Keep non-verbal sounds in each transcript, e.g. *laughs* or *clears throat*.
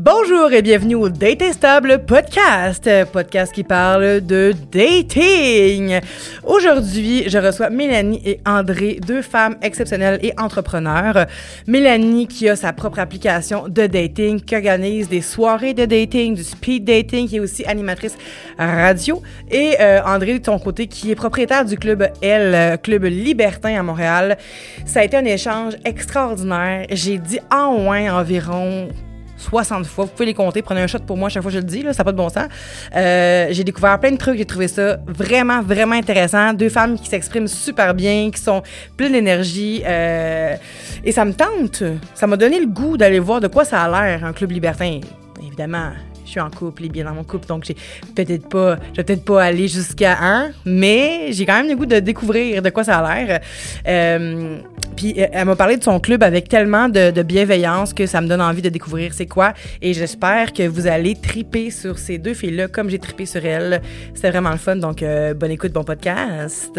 Bonjour et bienvenue au Stable podcast, podcast qui parle de dating. Aujourd'hui, je reçois Mélanie et André, deux femmes exceptionnelles et entrepreneurs. Mélanie qui a sa propre application de dating, qui organise des soirées de dating, du speed dating, qui est aussi animatrice radio. Et euh, André de ton côté qui est propriétaire du club L, club libertin à Montréal. Ça a été un échange extraordinaire. J'ai dit en moins environ 60 fois. Vous pouvez les compter. Prenez un shot pour moi chaque fois que je le dis. Là, ça n'a pas de bon sens. Euh, j'ai découvert plein de trucs. J'ai trouvé ça vraiment, vraiment intéressant. Deux femmes qui s'expriment super bien, qui sont pleines d'énergie. Euh, et ça me tente. Ça m'a donné le goût d'aller voir de quoi ça a l'air, un club libertin. Évidemment, je suis en couple et bien dans mon couple, donc j'ai peut-être pas, je vais peut-être pas aller jusqu'à un, mais j'ai quand même le goût de découvrir de quoi ça a l'air. Euh, puis euh, elle m'a parlé de son club avec tellement de, bienveillance que ça me donne envie de découvrir c'est quoi. Et j'espère que vous allez triper sur ces deux filles-là comme j'ai tripé sur elles. C'était vraiment le fun, donc euh, bonne écoute, bon podcast.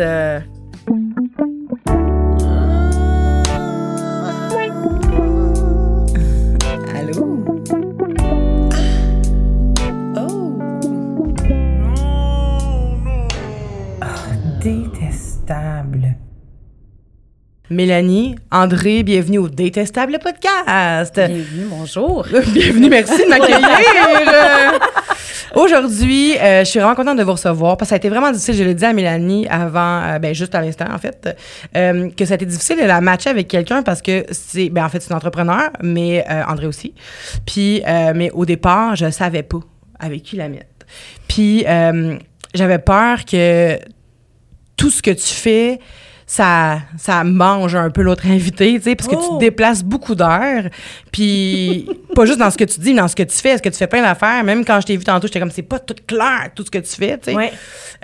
Mélanie, André, bienvenue au Détestable podcast. Bienvenue, bonjour. *laughs* bienvenue, merci de m'accueillir. *laughs* Aujourd'hui, euh, je suis vraiment contente de vous recevoir parce que ça a été vraiment difficile. Je l'ai dit à Mélanie avant, euh, ben juste à l'instant en fait, euh, que ça a été difficile de la matcher avec quelqu'un parce que c'est, ben en fait c'est une entrepreneur, mais André aussi. Puis, mais au départ, je savais pas avec qui la mettre. Puis j'avais peur que tout ce que tu fais ça, ça mange un peu l'autre invité, tu sais, parce que tu te oh! déplaces beaucoup d'heures. Puis, *laughs* pas juste dans ce que tu dis, mais dans ce que tu fais. Est-ce que tu fais plein d'affaires? Même quand je t'ai vu tantôt, j'étais comme, c'est pas tout clair, tout ce que tu fais, tu sais. Ouais.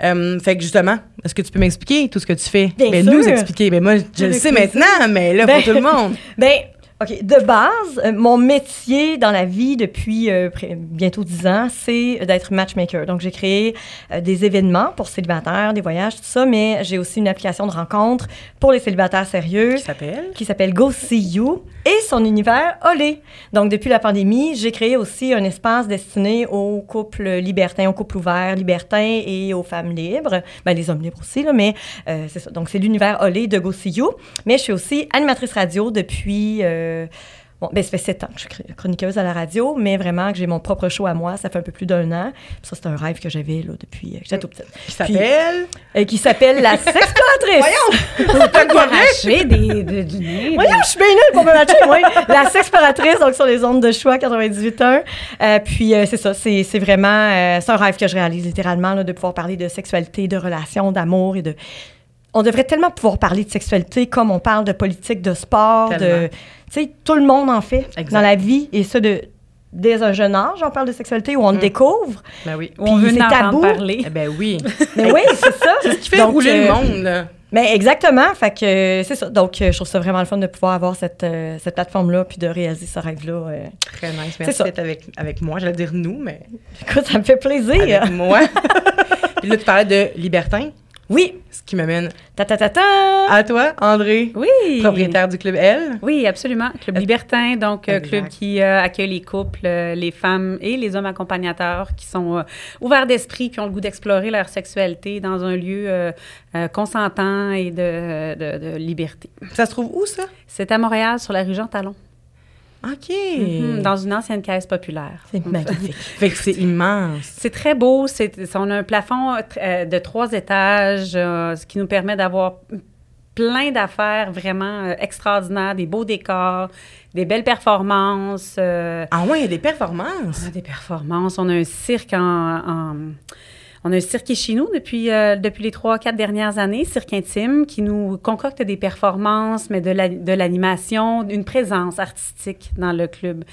Euh, fait que justement, est-ce que tu peux m'expliquer tout ce que tu fais? Bien ben, nous expliquer. Ben, moi, je le sais maintenant, mais là, pour ben, tout le monde. *laughs* Ben, OK. De base, euh, mon métier dans la vie depuis euh, bientôt dix ans, c'est d'être matchmaker. Donc, j'ai créé euh, des événements pour célibataires, des voyages, tout ça, mais j'ai aussi une application de rencontre pour les célibataires sérieux. Qui s'appelle? Qui s'appelle Go See You et son univers Olé. Donc, depuis la pandémie, j'ai créé aussi un espace destiné aux couples libertins, aux couples ouverts, libertins et aux femmes libres. Ben, les hommes libres aussi, là, mais c'est ça. Donc, c'est l'univers Olé de Go See You. Mais je suis aussi animatrice radio depuis... Euh, bon, ben, ça fait sept ans que je suis chroniqueuse à la radio, mais vraiment que j'ai mon propre show à moi, ça fait un peu plus d'un an. ça, c'est un rêve que j'avais là, depuis que j'étais tout petite. Qui s'appelle? Euh, qui s'appelle La Sexploratrice. *laughs* Voyons! Des, des, du nez. Voyons, je suis bien nulle pour me matcher, moi. *laughs* La Sexploratrice, donc sur les ondes de choix 98.1. Euh, puis c'est ça, c'est, c'est vraiment... c'est un rêve que je réalise littéralement, là, de pouvoir parler de sexualité, de relations, d'amour et de on devrait tellement pouvoir parler de sexualité comme on parle de politique, de sport, de... Tu sais, tout le monde en fait dans la vie, et ça de, dès un jeune âge, on parle de sexualité, où on le mm. découvre. Ben oui. Où on veut tabou. parler. Eh ben oui. Mais *laughs* oui, c'est ça. C'est ce qui fait rouler le euh, monde, là. Ben exactement. Fait que c'est ça. Donc, euh, je trouve ça vraiment le fun de pouvoir avoir cette, euh, cette plateforme-là puis de réaliser ce rêve-là. Très nice. Merci d'être avec, avec moi. J'allais dire nous, mais. Écoute, ça me fait plaisir. Avec moi. *laughs* puis là, tu parlais de libertin. Oui. Ce qui m'amène ta, ta, ta, ta, à toi, André. Oui. Propriétaire du Club L. Oui, absolument. Club Libertin, donc euh, club qui euh, accueille les couples, euh, les femmes et les hommes accompagnateurs qui sont ouverts d'esprit, qui ont le goût d'explorer leur sexualité dans un lieu consentant et de, de, de, liberté. Ça se trouve où, ça? C'est à Montréal, sur la rue Jean-Talon. OK. Mhm, dans une ancienne caisse populaire. C'est magnifique. fait que c'est immense. C'est très beau. C'est, on a un plafond euh, de trois étages, euh, ce qui nous permet d'avoir plein d'affaires vraiment euh, extraordinaires, des beaux décors, des belles performances. ah ouais, il y a des performances. On a des performances. On a un cirque en on a un cirque chez nous depuis, euh, depuis les trois, quatre dernières années, Cirque Intime, qui nous concocte des performances, mais de l'animation, d'une présence artistique dans le club.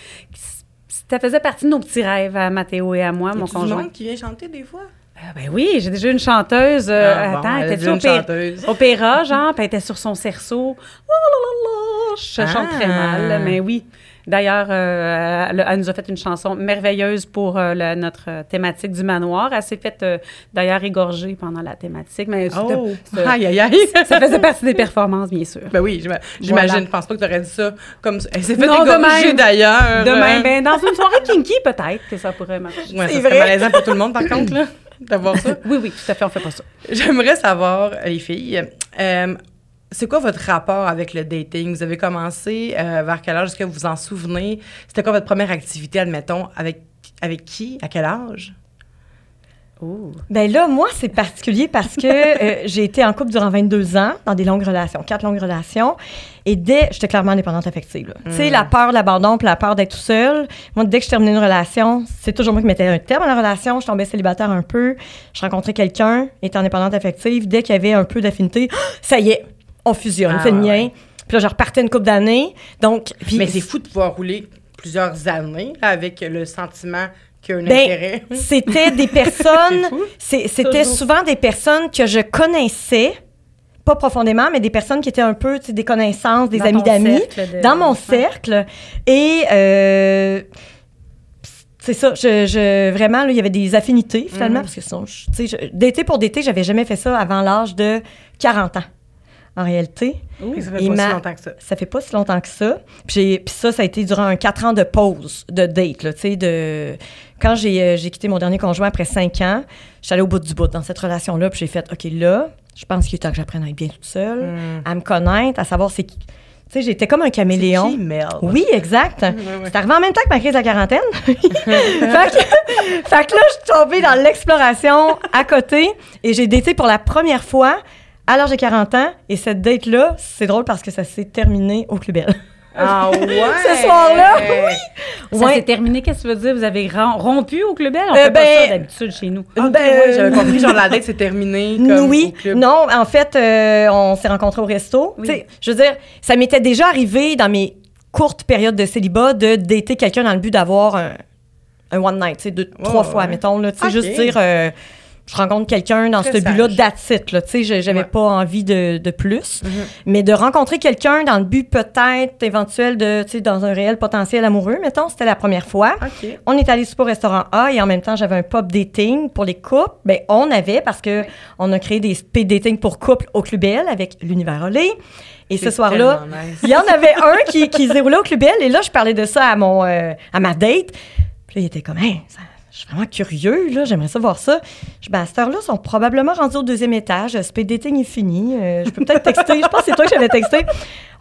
Ça faisait partie de nos petits rêves à Mathéo et à moi, mon conjoint. qui vient chanter des fois? Ah, ben oui, j'ai déjà une chanteuse. Euh, ah, attends, elle était opéra, opéra, genre, puis elle était sur son cerceau. Je chante très mal, mais oui. D'ailleurs, euh, elle, elle nous a fait une chanson merveilleuse pour euh, notre euh, thématique du manoir. Elle s'est faite, euh, d'ailleurs, égorger pendant la thématique, mais Oh, *laughs* aïe, aïe, aïe. ça faisait partie des performances, bien sûr. Ben oui, j'ima- j'imagine. Voilà. Je pense pas que tu aurais dit ça comme ça. Elle s'est fait Non, de égorger d'ailleurs. Demain, Euh, ben, dans une soirée kinky, peut-être que ça pourrait marcher. ouais, C'est vrai. malaisant pour tout le monde, par contre, là, d'avoir ça. *laughs* Oui, oui, tout à fait, on fait pas ça. J'aimerais savoir, les filles, c'est quoi votre rapport avec le dating? Vous avez commencé euh, vers quel âge? Est-ce que vous vous en souvenez? C'était quoi votre première activité, admettons? Avec, avec qui? À quel âge? Ben là, moi, c'est particulier parce que *laughs* euh, j'ai été en couple durant 22 ans, dans des longues relations, quatre longues relations. Et dès, j'étais clairement indépendante affective. Tu sais, la peur de l'abandon, puis la peur d'être tout seul. Moi, dès que je terminais une relation, c'est toujours moi qui mettais un terme à la relation. Je tombais célibataire un peu. Je rencontrais quelqu'un, était indépendante affective. Dès qu'il y avait un peu d'affinité, *gasps* ça y est, on fusionne, on Ah, fait le mien. Puis là, je repartais une couple d'années. Donc, puis- Mais c'est fou de pouvoir rouler plusieurs années avec le sentiment qu'il y a un Ben, intérêt. *laughs* *laughs* C'était des personnes, c'était souvent des personnes que je connaissais, pas profondément, mais des personnes qui étaient un peu, des connaissances, des Dans amis d'amis, de- dans mon cercle. Et euh, c'est ça, je, je- vraiment, là, il y avait des affinités, finalement, Mhm. parce que tu sais, d'été pour d'été, j'avais jamais fait ça avant l'âge de 40 ans, en réalité. Et ça fait pas m'a- si longtemps que ça. Ça fait pas si longtemps que ça. Puis, ça, ça a été durant un quatre ans de pause, de date, là, tu sais, de... Quand j'ai euh, j'ai quitté mon dernier conjoint après cinq ans, j'allais au bout du bout dans cette relation-là, puis j'ai fait, OK, là, je pense qu'il est temps que j'apprenne à être bien toute seule, Hmm. à me connaître, à savoir c'est qui... Tu sais, j'étais comme un C'est caméléon. qui, Mel? Oui, exact. ouais. C'est arrivé en même temps que ma crise de la quarantaine. *laughs* fait, que, fait que là, je suis tombée dans l'exploration à côté et j'ai daté pour la première fois à l'âge de 40 ans. Et cette date-là, c'est drôle parce que ça s'est terminé au Club Bell. Ah *laughs* ouais! Ce soir-là, oui! Ça Ouais. s'est terminé, qu'est-ce que tu veux dire? Vous avez rom- rompu au club Bell? On Euh, fait pas ben- ça d'habitude chez nous. Ok, Ben, ouais, j'avais compris, genre la *laughs* date c'est terminé comme au oui, club. non, en fait, euh, on s'est rencontrés au resto. Oui. Tu sais, Je veux dire, ça m'était déjà arrivé dans mes courtes périodes de célibat de dater quelqu'un dans le but d'avoir un, un one night, tu sais, deux, trois ouais, fois, mettons. Là, tu sais, Ok. Juste dire, euh, je rencontre quelqu'un dans Très ce but-là, it, là, tu sais, je- j'avais Ouais. pas envie de, de plus. Mhm. Mais de rencontrer quelqu'un dans le but peut-être éventuel de, tu sais, dans un réel potentiel amoureux, mettons, c'était la première fois. On est allé super au restaurant A et en même temps, j'avais un pub dating pour les couples. Ben, on avait parce que on a créé des speed dating pour couples au Club Bell avec l'univers Olé. Et ce soir-là, nice. il y en avait un qui, qui *laughs* se déroulait au Club Bell et là, je parlais de ça à mon euh, à ma date. Puis là, il était comme, Hein, ça- je suis vraiment curieux, là, j'aimerais ça voir ça. Je dis, ben, à cette heure-là, ils sont probablement rendus au deuxième étage. Le speed dating est fini. Euh, je peux peut-être texter. je pense que c'est toi que j'avais texté.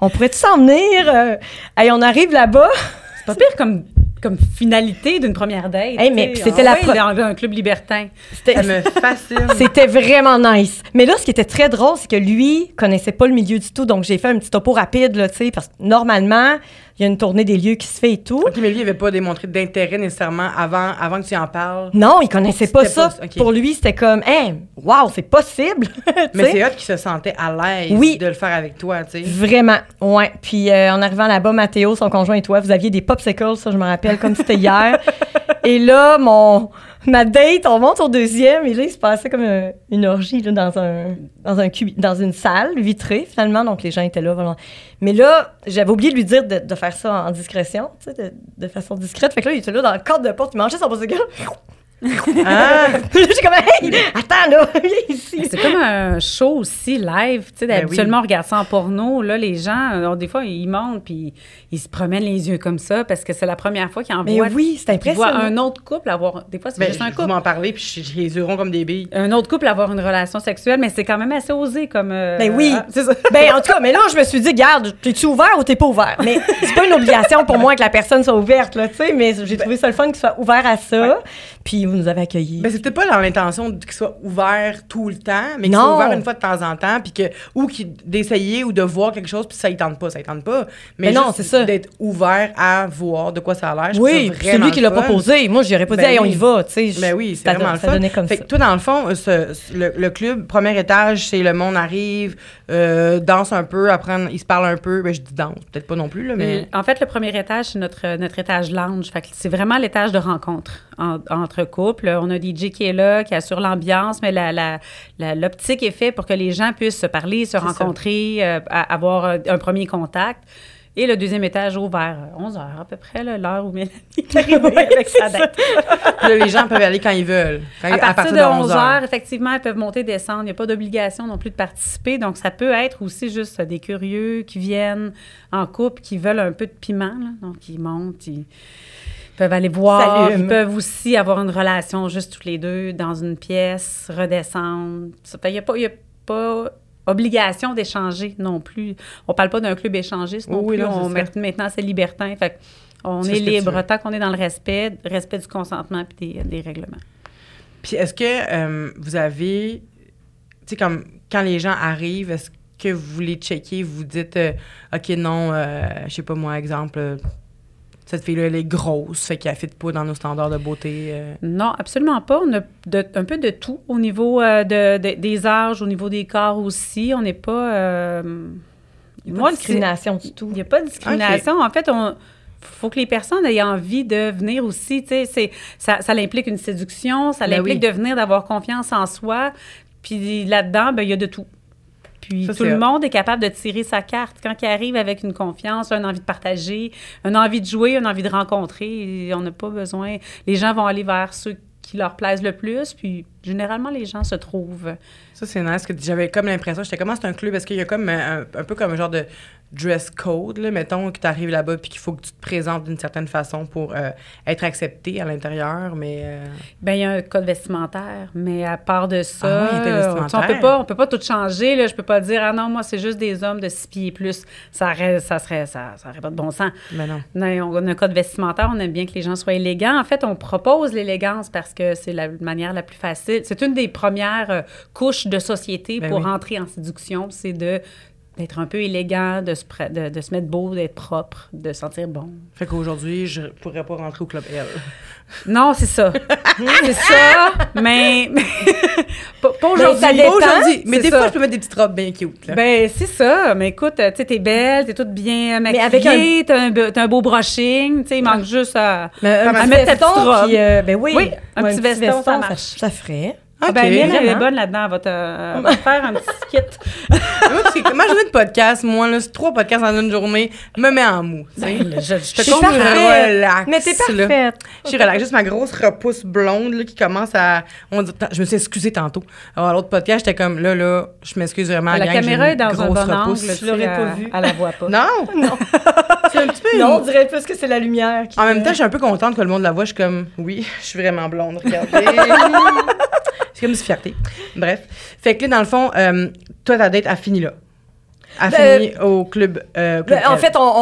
On pourrait-tu s'en venir? Euh, hey, on arrive là-bas. C'est pas pire comme, comme finalité d'une première date. Hey, mais c'était Ah la pre- dans un club libertin. C'était- Ça me fascine. C'était vraiment nice. Mais là, ce qui était très drôle, c'est que lui connaissait pas le milieu du tout. Donc, j'ai fait un petit topo rapide, là, tu sais, parce que normalement, il y a une tournée des lieux qui se fait et tout. OK, mais lui, il avait pas démontré d'intérêt nécessairement avant, avant que tu en parles. Non, il connaissait pas ça. pas-. Pour lui, c'était comme, hey, wow, c'est possible. *laughs* Mais c'est hot qu'il se sentait à l'aise Oui. de le faire avec toi, tu sais. Vraiment, ouais. Puis euh, en arrivant là-bas, Mathéo, son conjoint et toi, vous aviez des popsicles, ça je me rappelle comme c'était hier. *laughs* et là, mon ma date, on monte au deuxième et là, il se passait comme un- une orgie là, dans un dans un dans une salle vitrée finalement, donc les gens étaient là. vraiment. Mais là, j'avais oublié de lui dire de, faire ça en discrétion, de, de façon discrète. Fait que là, il était là dans le cadre de porte, il mangeait son popsicle. Ah! *laughs* J'ai comme, hey, *laughs* attends là, *laughs* viens ici. C'est comme un show aussi live. Tu sais, Ben habituellement, oui. on regarde ça en porno. Là, les gens, alors, des fois, ils montent puis ils se promènent les yeux comme ça parce que c'est la première fois qu'ils en Mais voient. oui, c'est Ils voient impressionnant. un autre couple avoir. Des fois, c'est Ben, juste un vous couple. m'en parlez, puis j'ai les yeux ronds comme des billes. Un autre couple avoir une relation sexuelle, mais c'est quand même assez osé comme. euh, Ben oui. ah, c'est ça. Ben, en tout cas, mais là, je me suis dit, garde, t'es-tu ouvert ou t'es pas ouvert? Mais c'est pas une obligation pour moi que la personne soit ouverte, là, tu sais, mais j'ai trouvé ça le fun qu'il soit ouvert à ça. Puis vous nous avez accueillis. Ben, c'était pas dans l'intention qu'il soit ouvert tout le temps, mais qu'il soit ouvert une fois de temps en temps, puis que, ou qu'il- d'essayer ou de voir quelque chose, puis ça, il tente pas, ça, il tente pas. Mais Mais non, c'est ça. D'être ouvert à voir de quoi ça a l'air. oui, c'est lui qui l'a proposé. Moi, j'aurais pas Ben dit, hey, on y va, tu sais. Ben oui, c'est vraiment le ça fun. comme fait ça. que toi, dans le fond, euh, ce- ce- le, le club, premier étage, c'est le monde arrive, euh, danse un peu, apprend, il se parle un peu. Ben, je dis danse, peut-être pas non plus, là, mais. En fait, le premier étage, c'est notre, notre étage lounge. Fait que c'est vraiment l'étage de rencontre en- entre couples. On a DJ qui est là, qui assure l'ambiance, mais la, la- la- l'optique est faite pour que les gens puissent se parler, se rencontrer, euh, avoir euh, un premier contact. Et le deuxième étage ouvert vers 11 heures à peu près, l'heure où Mélanie est arrivée *laughs* avec sa date. Puis là, les gens peuvent aller quand ils veulent. Quand- À partir, de 11 heures, effectivement, ils peuvent monter, descendre. Il n'y a pas d'obligation non plus de participer. Donc, ça peut être aussi juste des curieux qui viennent en couple, qui veulent un peu de piment. là. Donc, ils montent, ils peuvent aller voir. Ils peuvent aussi avoir une relation juste tous les deux dans une pièce, redescendre. Il n'y a pas... y a pas obligation d'échanger non plus. On parle pas d'un club échangiste non Oui, plus. non, On, maintenant, c'est libertin. Fait on est libre tant qu'on est dans le respect, respect du consentement puis des, des règlements. Puis est-ce que euh, vous avez, tu sais, comme quand les gens arrivent, est-ce que vous les checkez, vous dites, euh, OK, non, euh, je sais pas moi, exemple, cette fille-là, elle est grosse, fait qu'elle ne fit pas dans nos standards de beauté. euh. Non, absolument pas. On a de- un peu de tout au niveau euh, de, de- des âges, au niveau des corps aussi. On n'est pas. euh, Il n'y a moi, pas de discrimination du tout. Il n'y a pas de discrimination. En fait, on faut que les personnes aient envie de venir aussi. Tu sais, c'est- ça, ça implique une séduction, ça Ben implique oui. de venir, d'avoir confiance en soi. Puis là-dedans, ben, il y a de tout. Puis Ça, tout le monde est capable de tirer sa carte. Quand il arrive avec une confiance, une envie de partager, une envie de jouer, une envie de rencontrer, et on n'a pas besoin. Les gens vont aller vers ceux qui leur plaisent le plus. Puis généralement, les gens se trouvent. Ça, c'est nice, que j'avais comme l'impression, j'étais comment c'est un club, est-ce qu'il y a comme un, un peu comme un genre de dress code, là, mettons, que tu arrives là-bas puis qu'il faut que tu te présentes d'une certaine façon pour euh, être accepté à l'intérieur, mais... euh, Ben il y a un code vestimentaire, mais à part de ça, Ah on peut pas, on peut pas tout changer là. Je peux pas dire ah non moi c'est juste des hommes de six pieds et plus. Ça reste, ça serait, ça, ça aurait pas de bon sens. ben non. Non, on a un code vestimentaire, on aime bien que les gens soient élégants. En fait, on propose l'élégance parce que c'est la manière la plus facile. C'est une des premières euh, couches de société Ben pour oui. entrer en séduction, c'est de d'être un peu élégant, de se, pr- de, de se mettre beau, d'être propre, de sentir bon. Fait qu'aujourd'hui, je pourrais pas rentrer au club L. Non, c'est ça. c'est ça, mais, pas, *laughs* pas aujourd'hui. mais des ça. fois, je peux mettre des petites robes bien cute. Là. Ben, c'est ça. Mais écoute, tu sais, t'es belle, t'es toute bien maquillée, avec un- t'as un, be- t'as un beau brushing, tu sais, il manque juste à... Mais un À petit mettre ta petite robe. puis, euh, ben oui. Oui, un Ouais, petit veston, ça marche. Ça, ferait. Ah ben, Ok. Mylène, elle est Vraiment. bonne là-dedans. Elle va te, elle va te *laughs* faire un petit kit. ma journée de podcast, moi, là, c'est trois podcasts en une journée, me met en mou. Ben, je, je te Je suis C'est parfait. relax. Mais t'es parfaite. Je suis relax. Juste ma grosse repousse blonde là, qui commence à. On dit- je me suis excusée tantôt. Alors, à l'autre podcast, j'étais comme là, là, je m'excuse vraiment. La gang, caméra est dans un bon repousse. angle. Tu l'aurais pas elle- vu. Elle la voit pas. Non! *laughs* Non. *laughs* C'est un petit peu. Non, on dirait plus que c'est la lumière. Qui En même temps, je suis un peu contente que le monde la voit. Je suis comme, oui, je suis vraiment blonde, regardez. C'est comme une fierté. Bref. Fait que là, dans le fond, euh, toi, ta date a fini là. A Ben, fini au club. euh, club Ben, en fait, on,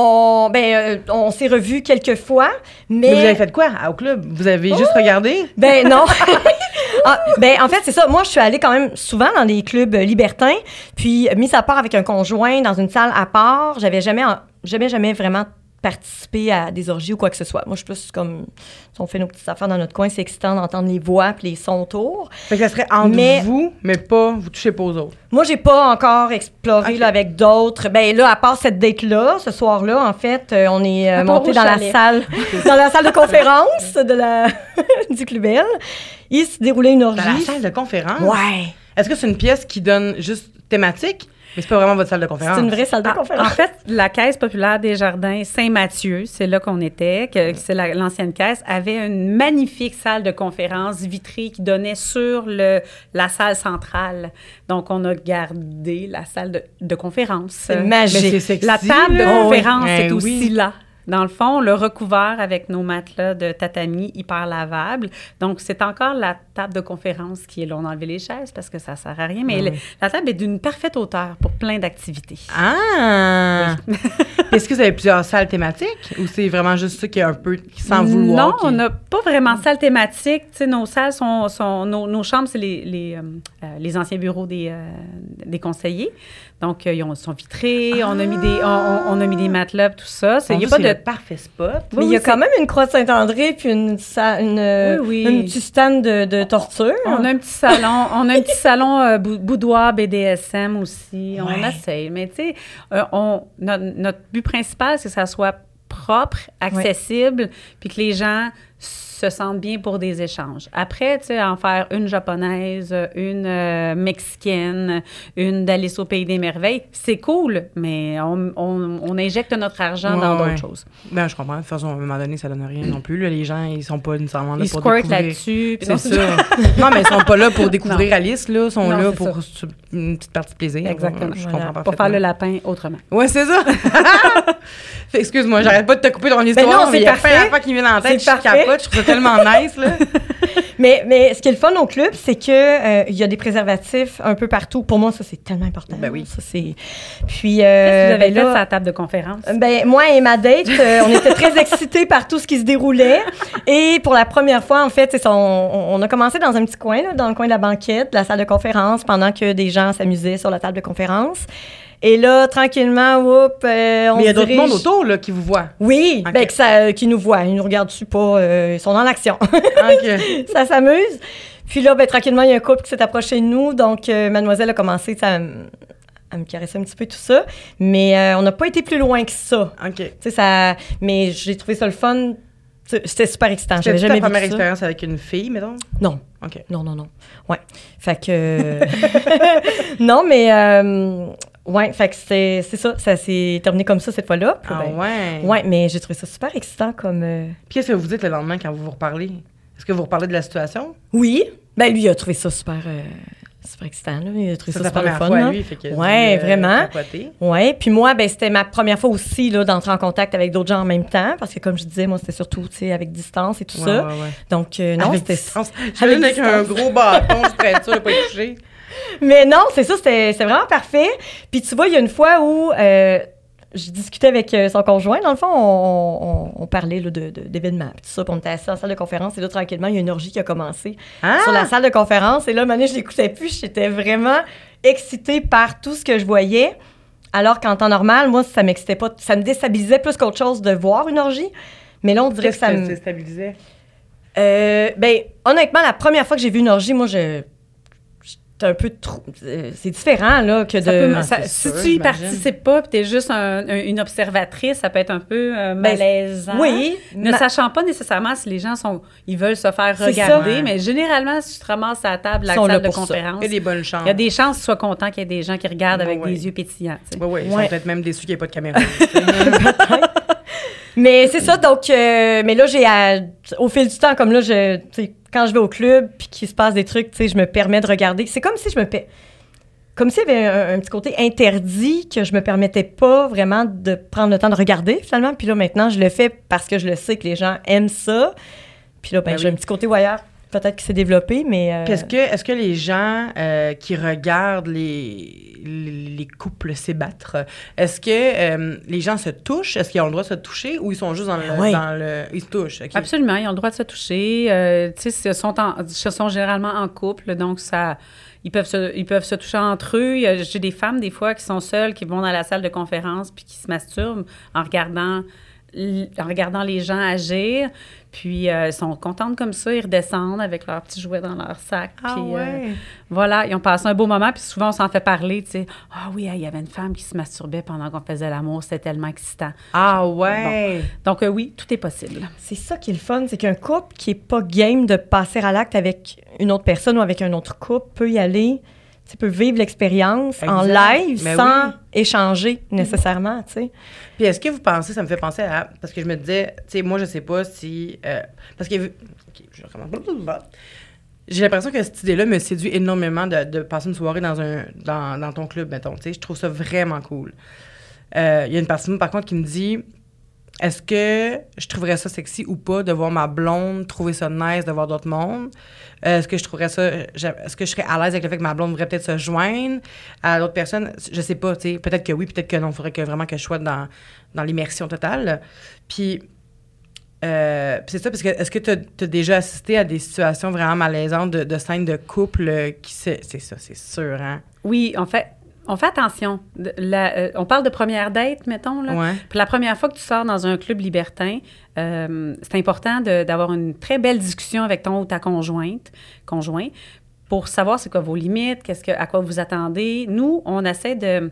on, ben, euh, on s'est revus quelques fois, mais... Mais vous avez fait quoi au club? Vous avez Oh! juste regardé? Ben non. *laughs* *laughs* Ah, ben en fait, c'est ça. Moi, je suis allée quand même souvent dans des clubs libertins, puis euh, mis à part avec un conjoint dans une salle à part, j'avais jamais, jamais, jamais vraiment participé à des orgies ou quoi que ce soit. Moi, je suis plus comme si on fait nos petites affaires dans notre coin, c'est excitant d'entendre les voix puis les sons autour. Fait que ça serait entre Mais- vous, mais pas vous touchez pas aux autres. Moi, j'ai pas encore exploré là, avec d'autres. Ben là, à part cette date-là, ce soir-là, en fait, euh, on est euh, monté dans la salle, *laughs* dans la salle de conférence de la *laughs* du Club Bell. Il se déroulait une orgie. Dans la salle de conférence? Ouais. Est-ce que c'est une pièce qui donne juste thématique, mais c'est pas vraiment votre salle de conférence? C'est une vraie salle de Ah, conférence. en fait, la Caisse populaire des Jardins Saint-Mathieu, c'est là qu'on était, que, c'est la- l'ancienne caisse, avait une magnifique salle de conférence vitrée qui donnait sur le, la salle centrale. Donc, on a gardé la salle de, de conférence. C'est magique. Mais c'est sexy, La table de conférence Oui. est Ben aussi oui. là. Dans le fond, le recouvert avec nos matelas de tatami hyper lavables. Donc, c'est encore la table de conférence qui est là. On a enlevé les chaises parce que ça sert à rien. Mais Ah la table est d'une parfaite hauteur pour plein d'activités. Ah! Est-ce que vous avez plusieurs salles thématiques ou c'est vraiment juste ça qui est un peu sans vouloir? Non, qui- on n'a pas vraiment de salle thématique. Nos salles sont, sont- nos, nos chambres, c'est les, les, euh, euh, les anciens bureaux des, euh, des conseillers. Donc, euh, ils ont- sont vitrés. On a mis des, on, on- a mis des matelas, tout ça. Il n'y a Dieu, pas de le parfait spot. Mais il y a quand même une croix de Saint-André puis une, sa- une, Oui, oui. une petite stand de, de torture. On a un petit salon, on a un petit salon euh, bou- boudoir BDSM aussi. On essaye, mais tu sais, euh, on- notre, notre but principal, c'est que ça soit propre, accessible, puis que les gens se sentent bien pour des échanges. Après, tu sais, en faire une japonaise, une euh, mexicaine, une d'Alice au Pays des Merveilles, c'est cool, mais on, on, on injecte notre argent Ouais, dans ouais. d'autres choses. Ben, je comprends. De toute façon, à un moment donné, ça donne rien non plus. là. Les gens, ils sont pas nécessairement là Ils pour découvrir. là-dessus. C'est non, ça. non, mais ils sont pas là pour *laughs* découvrir Alice, là. Ils sont Non, là pour une petite partie de plaisir. Exactement. Je Voilà. comprends Pour faire le lapin autrement. Ouais, c'est ça. *laughs* Excuse-moi, j'arrête pas de te couper ton histoire. Ben non, c'est parfait. plein d'affaires qui me viennent en tête. Je capote, je trouve ça tellement nice, là. *laughs* Mais, mais ce qui est le fun au club, c'est que euh, il y a des préservatifs un peu partout. Pour moi, ça, c'est tellement important. Ben oui. Ça, c'est... Puis, Qu'est-ce euh, que vous avez ben fait là, sur la table de conférence? Ben, moi et ma date, euh, on était très excités par tout ce qui se déroulait. Et pour la première fois, en fait, on, on a commencé dans un petit coin, là, dans le coin de la banquette, de la salle de conférence, pendant que des gens s'amusaient sur la table de conférence. Et là, tranquillement, whoop, euh, on Mais il y a d'autres mondes autour, là, qui vous voient. Oui, ben, que ça, euh, qui nous voient. Ils nous regardent dessus pas. euh, ils sont dans l'action. OK. *laughs* ça s'amuse. Puis là, ben, tranquillement, il y a un couple qui s'est approché de nous. Donc, euh, mademoiselle a commencé à, me caresser un petit peu tout ça. Mais on n'a pas été plus loin que ça. OK. Tu sais, ça... Mais j'ai trouvé ça le fun. C'était super excitant. J'avais C'était jamais ta première expérience avec une fille, mettons? Non. OK. Non, non, non. Ouais. Fait que... *laughs* non, mais... euh, Ouais, fait que c'est ça. Ça s'est terminé comme ça cette fois-là. Ah ben, ouais? Ouais, mais j'ai trouvé ça super excitant comme... euh, Puis qu'est-ce que vous dites le lendemain quand vous vous reparlez? Est-ce que vous reparlez de la situation? Oui. Ben lui, il a trouvé ça super, euh, super excitant. Là. Il a trouvé ça, super première fun. fois là. à lui, fait que Ouais, vraiment. capoté. Ouais. Puis moi, ben c'était ma première fois aussi là d'entrer en contact avec d'autres gens en même temps, parce que comme je disais, moi c'était surtout avec distance et tout Ouais, ça. ouais, ouais. Donc euh, non, c'était. distance. Je avec, avec un gros bâton, je de pas être touché. *laughs* Mais non, c'est ça, c'était c'était vraiment parfait. Puis tu vois, il y a une fois où euh, je discutais avec euh, son conjoint. Dans le fond, on, on- on parlait là, de, de- d'événements, puis tout ça. Puis on était assis en salle de conférence. Et là, tranquillement, il y a une orgie qui a commencé Ah! sur la salle de conférence. Et là, maintenant, je l'écoutais plus. J'étais vraiment excitée par tout ce que je voyais. Alors qu'en temps normal, moi, ça m'excitait pas. Ça me déstabilisait plus qu'autre chose de voir une orgie. Mais là, on dirait que ça me... ça stabilisait? Euh, ben, honnêtement, la première fois que j'ai vu une orgie, moi, je... Un peu trop... euh, c'est différent, là, que Ça de... peut- ça- c'est si sûr, tu y participes pas, puis tu es juste un- un- une observatrice, ça peut être un peu euh, malaisant. Oui. Ne ma- sachant pas nécessairement si les gens sont, ils veulent se faire ça. regarder, mais généralement, si tu te ramasses à la table, la salle de conférence, Il y a des bonnes chances. il y a des chances que tu sois content qu'il y ait des gens qui regardent avec des yeux pétillants. tu sais. Oui, oui, ils Ouais. sont peut-être même déçus qu'il n'y ait pas de caméra. *laughs* Mais c'est ça, donc... euh, mais là, j'ai... à- Au fil du temps, comme là, je... quand je vais au club, puis qu'il se passe des trucs, tu sais, je me permets de regarder. C'est comme si je me... pa- Comme s'il y avait un, un petit côté interdit que je me permettais pas vraiment de prendre le temps de regarder, finalement. Puis là, maintenant, je le fais parce que je le sais que les gens aiment ça. Puis là, ben, Ben j'ai oui. un petit côté voyeur, peut-être qui s'est développé, mais... euh, Est-ce que, est que les gens euh, qui regardent les, les, les couples s'ébattre, est-ce que euh, les gens se touchent? Est-ce qu'ils ont le droit de se toucher ou ils sont juste dans le... Oui. Dans le ils se touchent, OK. Absolument, ils ont le droit de se toucher. Euh, tu sais, ils sont, en- ils sont généralement en couple, donc ça, ils peuvent se, ils peuvent se toucher entre eux. J'ai des femmes des fois qui sont seules, qui vont dans la salle de conférence puis qui se masturbent en regardant, en regardant les gens agir. Puis euh, ils sont contentes comme ça, ils redescendent avec leurs petits jouets dans leur sac. Ah puis, euh, voilà, ils ont passé un beau moment, puis souvent on s'en fait parler, tu sais. Ah oui, il y avait une femme qui se masturbait pendant qu'on faisait l'amour, c'était tellement excitant. Ah ouais. Donc euh, oui, tout est possible. C'est ça qui est le fun, c'est qu'un couple qui est pas game de passer à l'acte avec une autre personne ou avec un autre couple peut y aller, tu peut vivre l'expérience en live Mais sans oui. échanger nécessairement, tu sais. Puis est-ce que vous pensez, ça me fait penser à... Parce que je me disais, tu sais, moi, je sais pas si... euh, parce que... OK, je recommence. J'ai l'impression que cette idée-là me séduit énormément de, de passer une soirée dans, un, dans, dans ton club, mettons. Tu sais, je trouve ça vraiment cool. Euh, Il y a une partie de moi, par contre, qui me dit... Est-ce que je trouverais ça sexy ou pas de voir ma blonde trouver ça nice de voir d'autres mondes? Euh, Est-ce que je trouverais ça. Est-ce que je serais à l'aise avec le fait que ma blonde voudrait peut-être se joindre à d'autres personnes? Je sais pas, tu sais. Peut-être que oui, peut-être que non. Il faudrait que vraiment que je sois dans, dans l'immersion totale. Puis. euh, c'est ça, parce que est-ce que tu as, déjà assisté à des situations vraiment malaisantes de, de scènes de couple qui se. C'est ça, c'est sûr, hein? Oui, on fait, on fait attention. La- euh, on parle de première date, mettons. Là. Ouais. Puis la première fois que tu sors dans un club libertin, euh, c'est important d'avoir une très belle discussion avec ton ou ta conjointe, conjoint, pour savoir c'est quoi vos limites, qu'est-ce que, à quoi vous attendez. Nous, on essaie de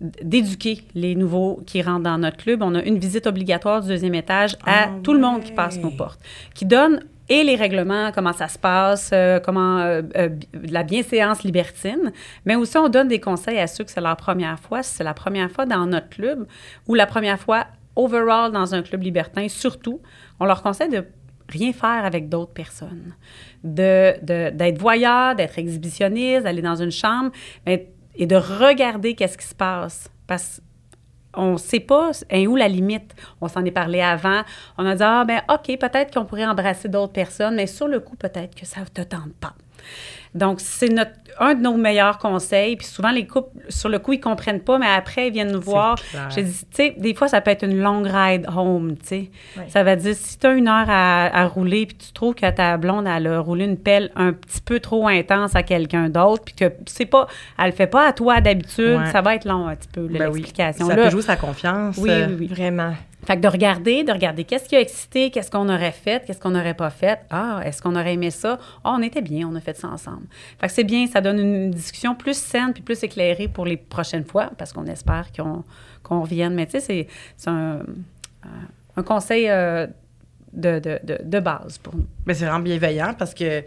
d'éduquer les nouveaux qui rentrent dans notre club. On a une visite obligatoire du deuxième étage à Ah tout le monde qui passe nos portes, qui donne et les règlements, comment ça se passe, euh, comment euh, euh, la bienséance libertine, mais aussi on donne des conseils à ceux que c'est leur première fois, si c'est la première fois dans notre club ou la première fois overall dans un club libertin, surtout, on leur conseille de rien faire avec d'autres personnes, de, d'être voyeur, d'être exhibitionniste, d'aller dans une chambre mais- et de regarder qu'est-ce qui se passe. On ne sait pas est où la limite. On s'en est parlé avant. On a dit, ah, ben OK, peut-être qu'on pourrait embrasser d'autres personnes, mais sur le coup, peut-être que ça ne te tente pas. Donc, c'est notre, un de nos meilleurs conseils. Puis souvent, les couples, sur le coup, ils ne comprennent pas, mais après, ils viennent nous voir. J'ai dit, tu sais, des fois, ça peut être une longue ride home, tu sais. Ça va dire, si tu as une heure à, à rouler, puis tu trouves que ta blonde, elle a roulé une pelle un petit peu trop intense à quelqu'un d'autre, puis que c'est pas, elle le fait pas à toi d'habitude, Ouais. ça va être long un petit peu, Ben oui. l'explication. Ça Là, peut jouer sa confiance. oui, euh, oui, oui. Vraiment. Fait que de regarder, de regarder qu'est-ce qui a excité, qu'est-ce qu'on aurait fait, qu'est-ce qu'on n'aurait pas fait. Ah, est-ce qu'on aurait aimé ça? Ah, on était bien, on a fait ça ensemble. Fait que c'est bien, ça donne une discussion plus saine puis plus éclairée pour les prochaines fois parce qu'on espère qu'on qu'on revienne. Mais tu sais, c'est- c'est un, un conseil euh, de, de, de, de base pour nous. Mais c'est vraiment bienveillant parce que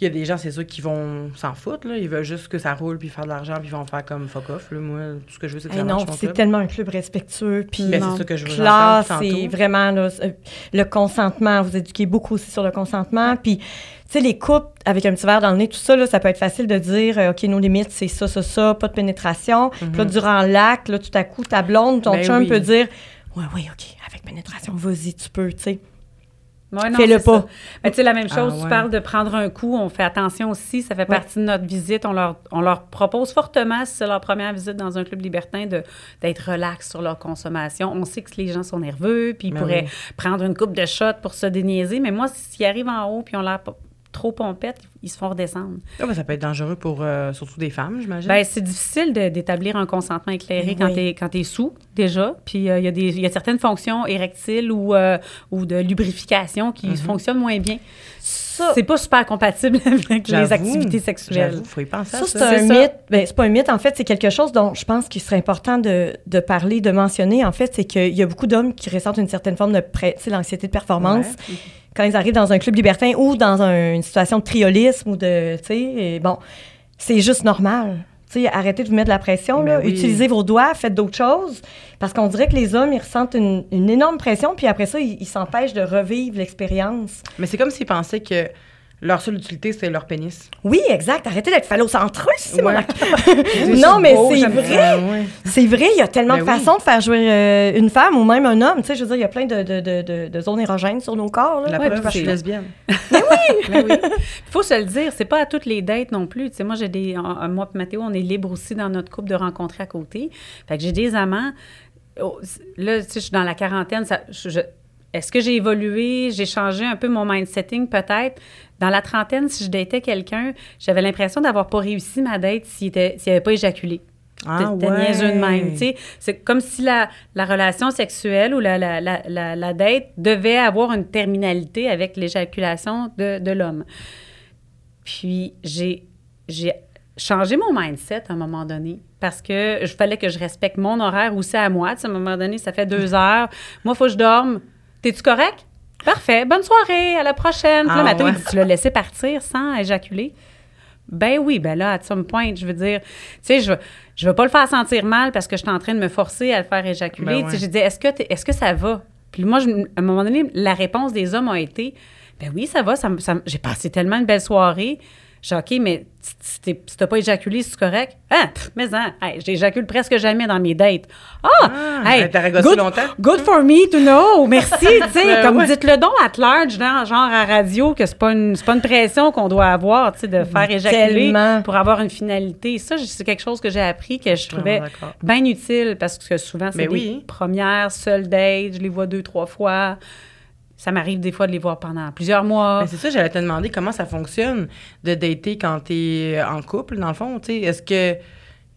il y a des gens, c'est sûr, qui vont s'en foutre. Là. Ils veulent juste que ça roule puis faire de l'argent puis ils vont faire comme fuck off. Là. Moi, tout ce que je veux, c'est que ça marche non, c'est tellement un club respectueux. Puis Ben, c'est ça que je veux classe, c'est vraiment là, c'est- le consentement. Vous éduquez beaucoup aussi sur le consentement. Puis, tu sais, les couples avec un petit verre dans le nez, tout ça, là, ça peut être facile de dire, euh, OK, nos limites, c'est ça, ça, ça, pas de pénétration. Puis là, durant l'acte, tout à coup, ta blonde, ton Mhm. Ben chum oui. peut dire, Ouais, oui, OK, avec pénétration, vas-y, tu peux, tu sais. Ouais, Fais-le c'est pas. Ben, tu sais, la même chose, Ah, tu ouais. parles de prendre un coup, on fait attention aussi, ça fait partie de notre visite. On leur, on leur propose fortement, si c'est leur première visite dans un club libertin, d'être relax sur leur consommation. On sait que les gens sont nerveux, puis ils Ben pourraient oui. prendre une coupe de shot pour se déniaiser, mais moi, s'ils arrivent en haut puis on pas- trop pompette, ils se font redescendre. Ah, ben, ça peut être dangereux pour euh, surtout des femmes, j'imagine. Ben, c'est difficile de- d'établir un consentement éclairé Ben quand quand t'es sous, déjà. Puis euh, il y, a des- il y a certaines fonctions érectiles ou, euh, ou de lubrification qui fonctionnent moins bien. Ça, C'est pas super compatible *laughs* avec les activités sexuelles. J'avoue, faut y penser Ça, c'est ça. un C'est ça. mythe. Ben, c'est pas un mythe, en fait, c'est quelque chose dont je pense qu'il serait important de, de parler, de mentionner. En fait, c'est qu'il y a beaucoup d'hommes qui ressentent une certaine forme de tu l'anxiété de performance Ouais. Quand ils arrivent dans un club libertin ou dans un- une situation de triolisme ou de, tu sais, bon, c'est juste normal. Tu sais, arrêtez de vous mettre de la pression, Ben là. oui. utilisez vos doigts, faites d'autres choses, parce qu'on dirait que les hommes, ils ressentent une, une énorme pression, puis après ça, ils ils s'empêchent de revivre l'expérience. Mais c'est comme s'ils pensaient que leur seule utilité, c'est leur pénis. Oui, exact. Arrêtez d'être phallocentreux, *laughs* *laughs* c'est Ouais. mon Non, mais c'est vrai. ouais. C'est vrai, il y a tellement Ben de oui. façons de faire jouer euh, une femme ou même un homme. Tu sais, je veux dire, il y a plein de, de, de, de, de zones érogènes sur nos corps. Là. La Ouais, preuve, je suis c'est- lesbienne. Il *laughs* faut se le dire, c'est pas à toutes les dates non plus. Tu sais, moi, j'ai des. en- moi et Mathéo, on est libre aussi dans notre couple de rencontrer à côté. Fait que j'ai des amants. Oh, là, tu sais, je suis dans la quarantaine. Ça, je- je- est-ce que j'ai évolué? J'ai changé un peu mon mindsetting, peut-être. Dans la trentaine, si je datais quelqu'un, j'avais l'impression d'avoir pas réussi ma date s'il n'avait pas éjaculé. Ah, ouais. niaiseux de même. C'est comme si la, la relation sexuelle ou la, la, la, la, la date devait avoir une terminalité avec l'éjaculation de, de l'homme. Puis j'ai, changé mon mindset à un moment donné parce que je fallait que je respecte mon horaire aussi à moi. À un moment donné, ça fait deux heures. Moi, il faut que je dorme. T'es-tu correct? Parfait. Bonne soirée. À la prochaine. Puis là, Ah, Mathieu, il ouais. dit, tu l'as laissé partir sans éjaculer? Ben oui, ben là, à some point, je veux dire, tu sais, je, je veux pas le faire sentir mal parce que je suis en train de me forcer à le faire éjaculer. Ben Tu sais, ouais. j'ai dit, est-ce que, est-ce que ça va? Puis moi, je- à un moment donné, la réponse des hommes a été, ben oui, ça va, ça, ça j'ai passé tellement une belle soirée. J'ai dit, OK, mais si- t'as pas éjaculé, c'est correct? Ah, pff, mais hein, hey, j'éjacule presque jamais dans mes dates. Ah, Ah, hey, t'as good, longtemps? good for me to know. Merci, *laughs* tu sais, Ben comme ouais. dites-le donc at large, genre à radio, que c'est pas une, pas une pression qu'on doit avoir, tu sais, de faire éjaculer Tellement. pour avoir une finalité. Ça, c'est quelque chose que j'ai appris que je trouvais d'accord. bien utile parce que souvent, c'est Ben des oui. premières seules dates, je les vois deux, trois fois. Ça m'arrive des fois de les voir pendant plusieurs mois. Ben, c'est ça, j'allais te demander comment ça fonctionne de dater quand tu es en couple, dans le fond. Est-ce que,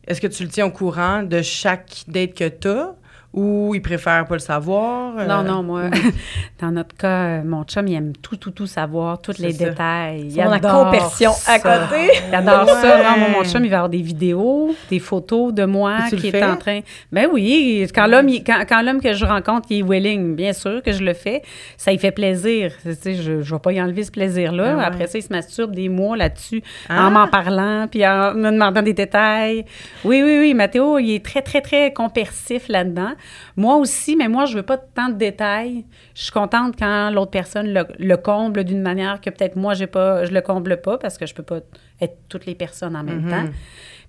est que tu le tiens au courant de chaque date que tu as ou ils préfèrent pas le savoir? euh, Non, non, moi, *laughs* dans notre cas, euh, mon chum, il aime tout, tout, tout savoir, tous les ça. détails. Il Mon adore compersion ça. à côté. Il adore Ouais. ça. Non, mon, mon chum, il va avoir des vidéos, des photos de moi Et qui est fais? en train. Ben oui, quand l'homme, quand, quand l'homme que je rencontre, il est willing, bien sûr que je le fais. Ça lui fait plaisir. Tu sais, je, je vais pas y enlever ce plaisir-là. Ah ouais. Après ça, il se masturbe des mois là-dessus, Ah. en m'en parlant, puis en me demandant des détails. Oui, oui, oui. Mathéo, il est très, très, très compersif là-dedans. Moi aussi, mais moi, je veux pas tant de détails. Je suis contente quand l'autre personne le, le comble d'une manière que peut-être moi, j'ai pas, je le comble pas parce que je peux pas être toutes les personnes en même Mhm. temps.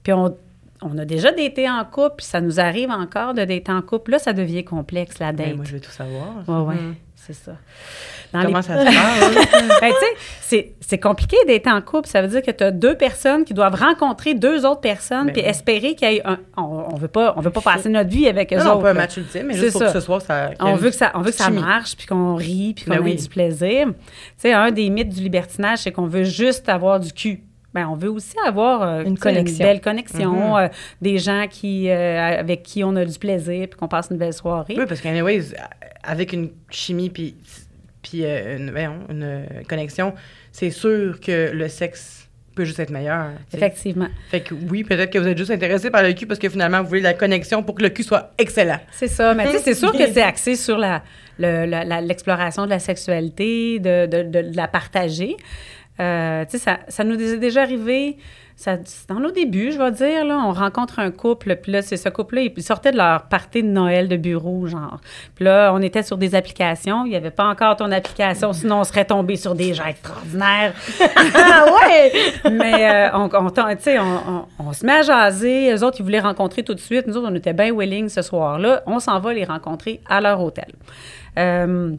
Puis on, on a déjà daté en couple, puis ça nous arrive encore de dater en couple. Là, ça devient complexe, la date. Ben, moi, je veux tout savoir. Ouais, ouais, Mhm. c'est ça. Dans les- Comment ça se passe? *laughs* ben, c'est- compliqué d'être en couple. Ça veut dire que tu as deux personnes qui doivent rencontrer deux autres personnes Ben puis espérer qu'il y ait un. On, on veut pas, on veut pas passer notre vie avec eux non, non, autres. pas un match ultime, mais juste pour ça. que ce soir, ça... On veut que ça, on veut que ça marche, puis qu'on rit, puis qu'on Ben ait du plaisir. Tu sais, un des mythes du libertinage, c'est qu'on veut juste avoir du cul. Ben, on veut aussi avoir euh, Une belle connexion, Mhm. euh, des gens qui, euh, avec qui on a du plaisir, puis qu'on passe une belle soirée. Oui, parce qu'anyways, avec une chimie puis, puis euh, une, une euh, connexion, c'est sûr que le sexe peut juste être meilleur. Effectivement. Fait que oui, peut-être que vous êtes juste intéressé par le cul parce que finalement, vous voulez la connexion pour que le cul soit excellent. C'est ça. Mais tu sais, c'est sûr que c'est axé sur la, le- la- la- l'exploration de la sexualité, de, de- de- de la partager. Euh, tu sais, ça, ça nous est déjà arrivé, ça, dans nos débuts, je vais dire, là, on rencontre un couple, puis là, c'est ce couple-là, ils sortaient de leur party de Noël de bureau, genre. Puis là, on était sur des applications, il n'y avait pas encore ton application, sinon on serait tombé sur des gens extraordinaires. *laughs* Ah ouais! Mais euh, on, se met à jaser. Eux autres, ils voulaient rencontrer tout de suite. Nous autres, on était bien willing ce soir-là. On s'en va les rencontrer à leur hôtel. Euh,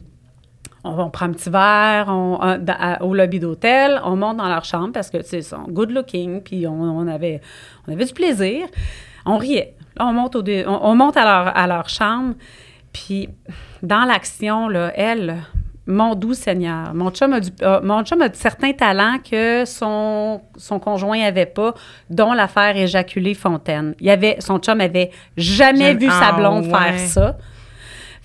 on, on prend un petit verre on- euh, dans- à- au lobby d'hôtel. On monte dans leur chambre parce que, tu sais, good looking. Puis on, on avait, on avait du plaisir. On riait. Là, on monte, au on, on monte à, leur, à leur chambre. Puis dans l'action, là, elle, mon doux Seigneur, mon chum a, du, a- mon chum a de certains talents que son, son conjoint n'avait pas, dont l'affaire éjaculer fontaine. Il y avait, son chum avait jamais J'aime- vu sa Ah, blonde ouais. faire ça.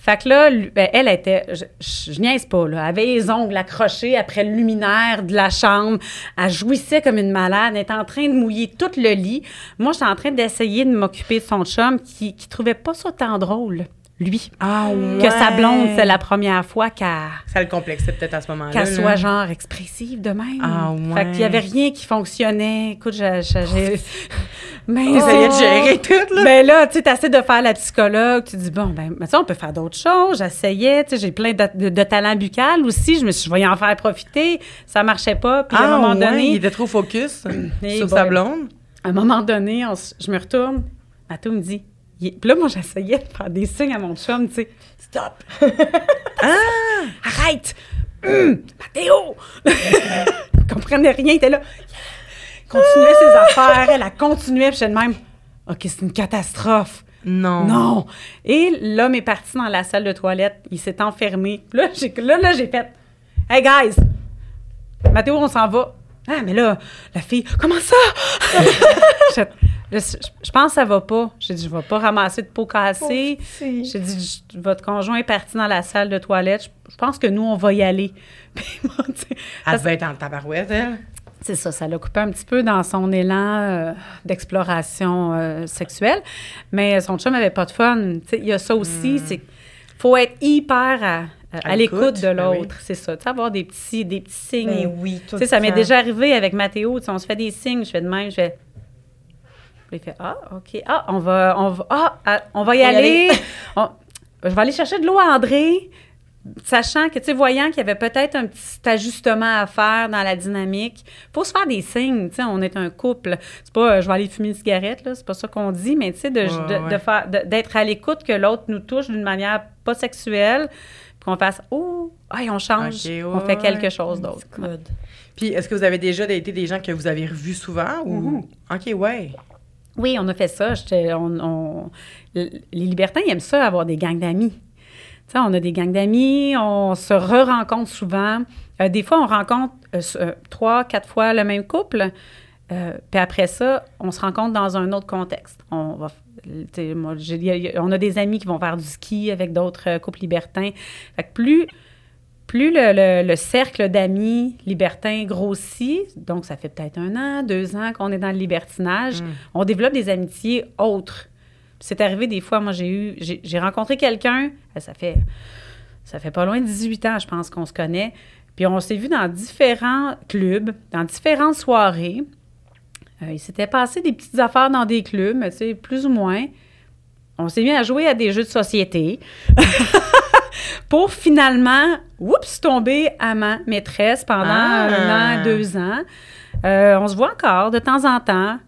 Fait que là, ben, elle était, je, niaise pas, là, avait les ongles accrochés après le luminaire de la chambre. Elle jouissait comme une malade. Elle était en train de mouiller tout le lit. Moi, j'étais en train d'essayer de m'occuper de son chum qui, qui trouvait pas ça tant drôle, lui. Ah Que sa blonde, c'est la première fois qu'elle Ça le complexait peut-être à ce moment-là. qu'elle soit genre expressive de même. Ah, ouais. Fait qu'il y avait rien qui fonctionnait. Écoute, j'ai... j'ai- *laughs* Mais de gérer tout, là. Ben là, tu sais, t'essaies de faire la psychologue. Tu dis, bon, ben, mais ça, on peut faire d'autres choses. J'essayais, tu sais, j'ai plein de, de, de talents buccales aussi. Je me suis je vais en faire profiter. Ça marchait pas. Puis à un Ah, moment ouais, donné, il était trop focus *clears throat* sur boy. sa blonde. à un moment donné, on je me retourne. Mathéo me dit, puis là, moi, j'essayais de faire des signes à mon chum, tu sais. Stop! *laughs* ah! Arrête! Hum! Mathéo! *laughs* il comprenait rien, il était là. Il continuait ses affaires, elle a continué, puis j'étais de même. OK, c'est une catastrophe. Non. Non! Et l'homme est parti dans la salle de toilette, il s'est enfermé. Là, j'ai, là, là, j'ai fait Hey guys! Mathéo, on s'en va. Ah, mais là, la fille, comment ça? *laughs* je, pense que ça va pas. J'ai dit, je vais pas ramasser de peau cassée. J'ai dit, votre conjoint est parti dans la salle de toilette. Je, je pense que nous, on va y aller. *laughs* Elle devait être en tabarouette, elle. c'est ça, ça l'a coupé un petit peu dans son élan euh, d'exploration euh, sexuelle. Mais son chum avait pas de fun. Il y a ça aussi, c'est faut être hyper à, à À l'écoute de ben oui. l'autre. C'est ça, tu sais, avoir des petits, des petits signes. Ben oui, tout Tu sais, ça le m'est déjà arrivé avec Mathéo. On se fait des signes, je fais de même, je fais. Puis fait Ah, OK. Ah, on va, on va, ah, ah, on va y y aller. *laughs* On- je vais aller chercher de l'eau à André, sachant que, tu sais, voyant qu'il y avait peut-être un petit ajustement à faire dans la dynamique. faut se faire des signes, tu sais, on est un couple. C'est pas, euh, je vais aller fumer une cigarette, là, c'est pas ça qu'on dit, mais tu sais, de, Ouais, de- ouais. de faire, de- d'être à l'écoute que l'autre nous touche d'une manière pas sexuelle, puis qu'on fasse Oh, hey, on change, ouais, on fait quelque chose d'autre. Puis, est-ce que vous avez déjà daté des gens que vous avez revus souvent ou... Mm-hmm. OK, ouais. Oui, on a fait ça. Les libertins, aiment ça, avoir des gangs d'amis. On a des gangs d'amis, on se re-rencontre souvent. Euh, des fois, on rencontre euh, euh, trois, quatre fois le même couple. Puis après ça, on se rencontre dans un autre contexte. On va on a des amis qui vont faire du ski avec d'autres couples libertins. Fait que plus, plus le, le- le cercle d'amis libertins grossit, donc ça fait peut-être un an, deux ans qu'on est dans le libertinage, on développe des amitiés autres. C'est arrivé des fois, moi j'ai eu, j'ai rencontré quelqu'un, euh, ça fait, ça fait pas loin de 18 ans, je pense qu'on se connaît, puis on s'est vu dans différents clubs, dans différentes soirées. Euh, il s'était passé des petites affaires dans des clubs, mais tu sais, plus ou moins. On s'est mis à jouer à des jeux de société *laughs* pour finalement, oups, tomber à ma maîtresse pendant Ah. un an, deux ans. Euh, on se voit encore de temps en temps.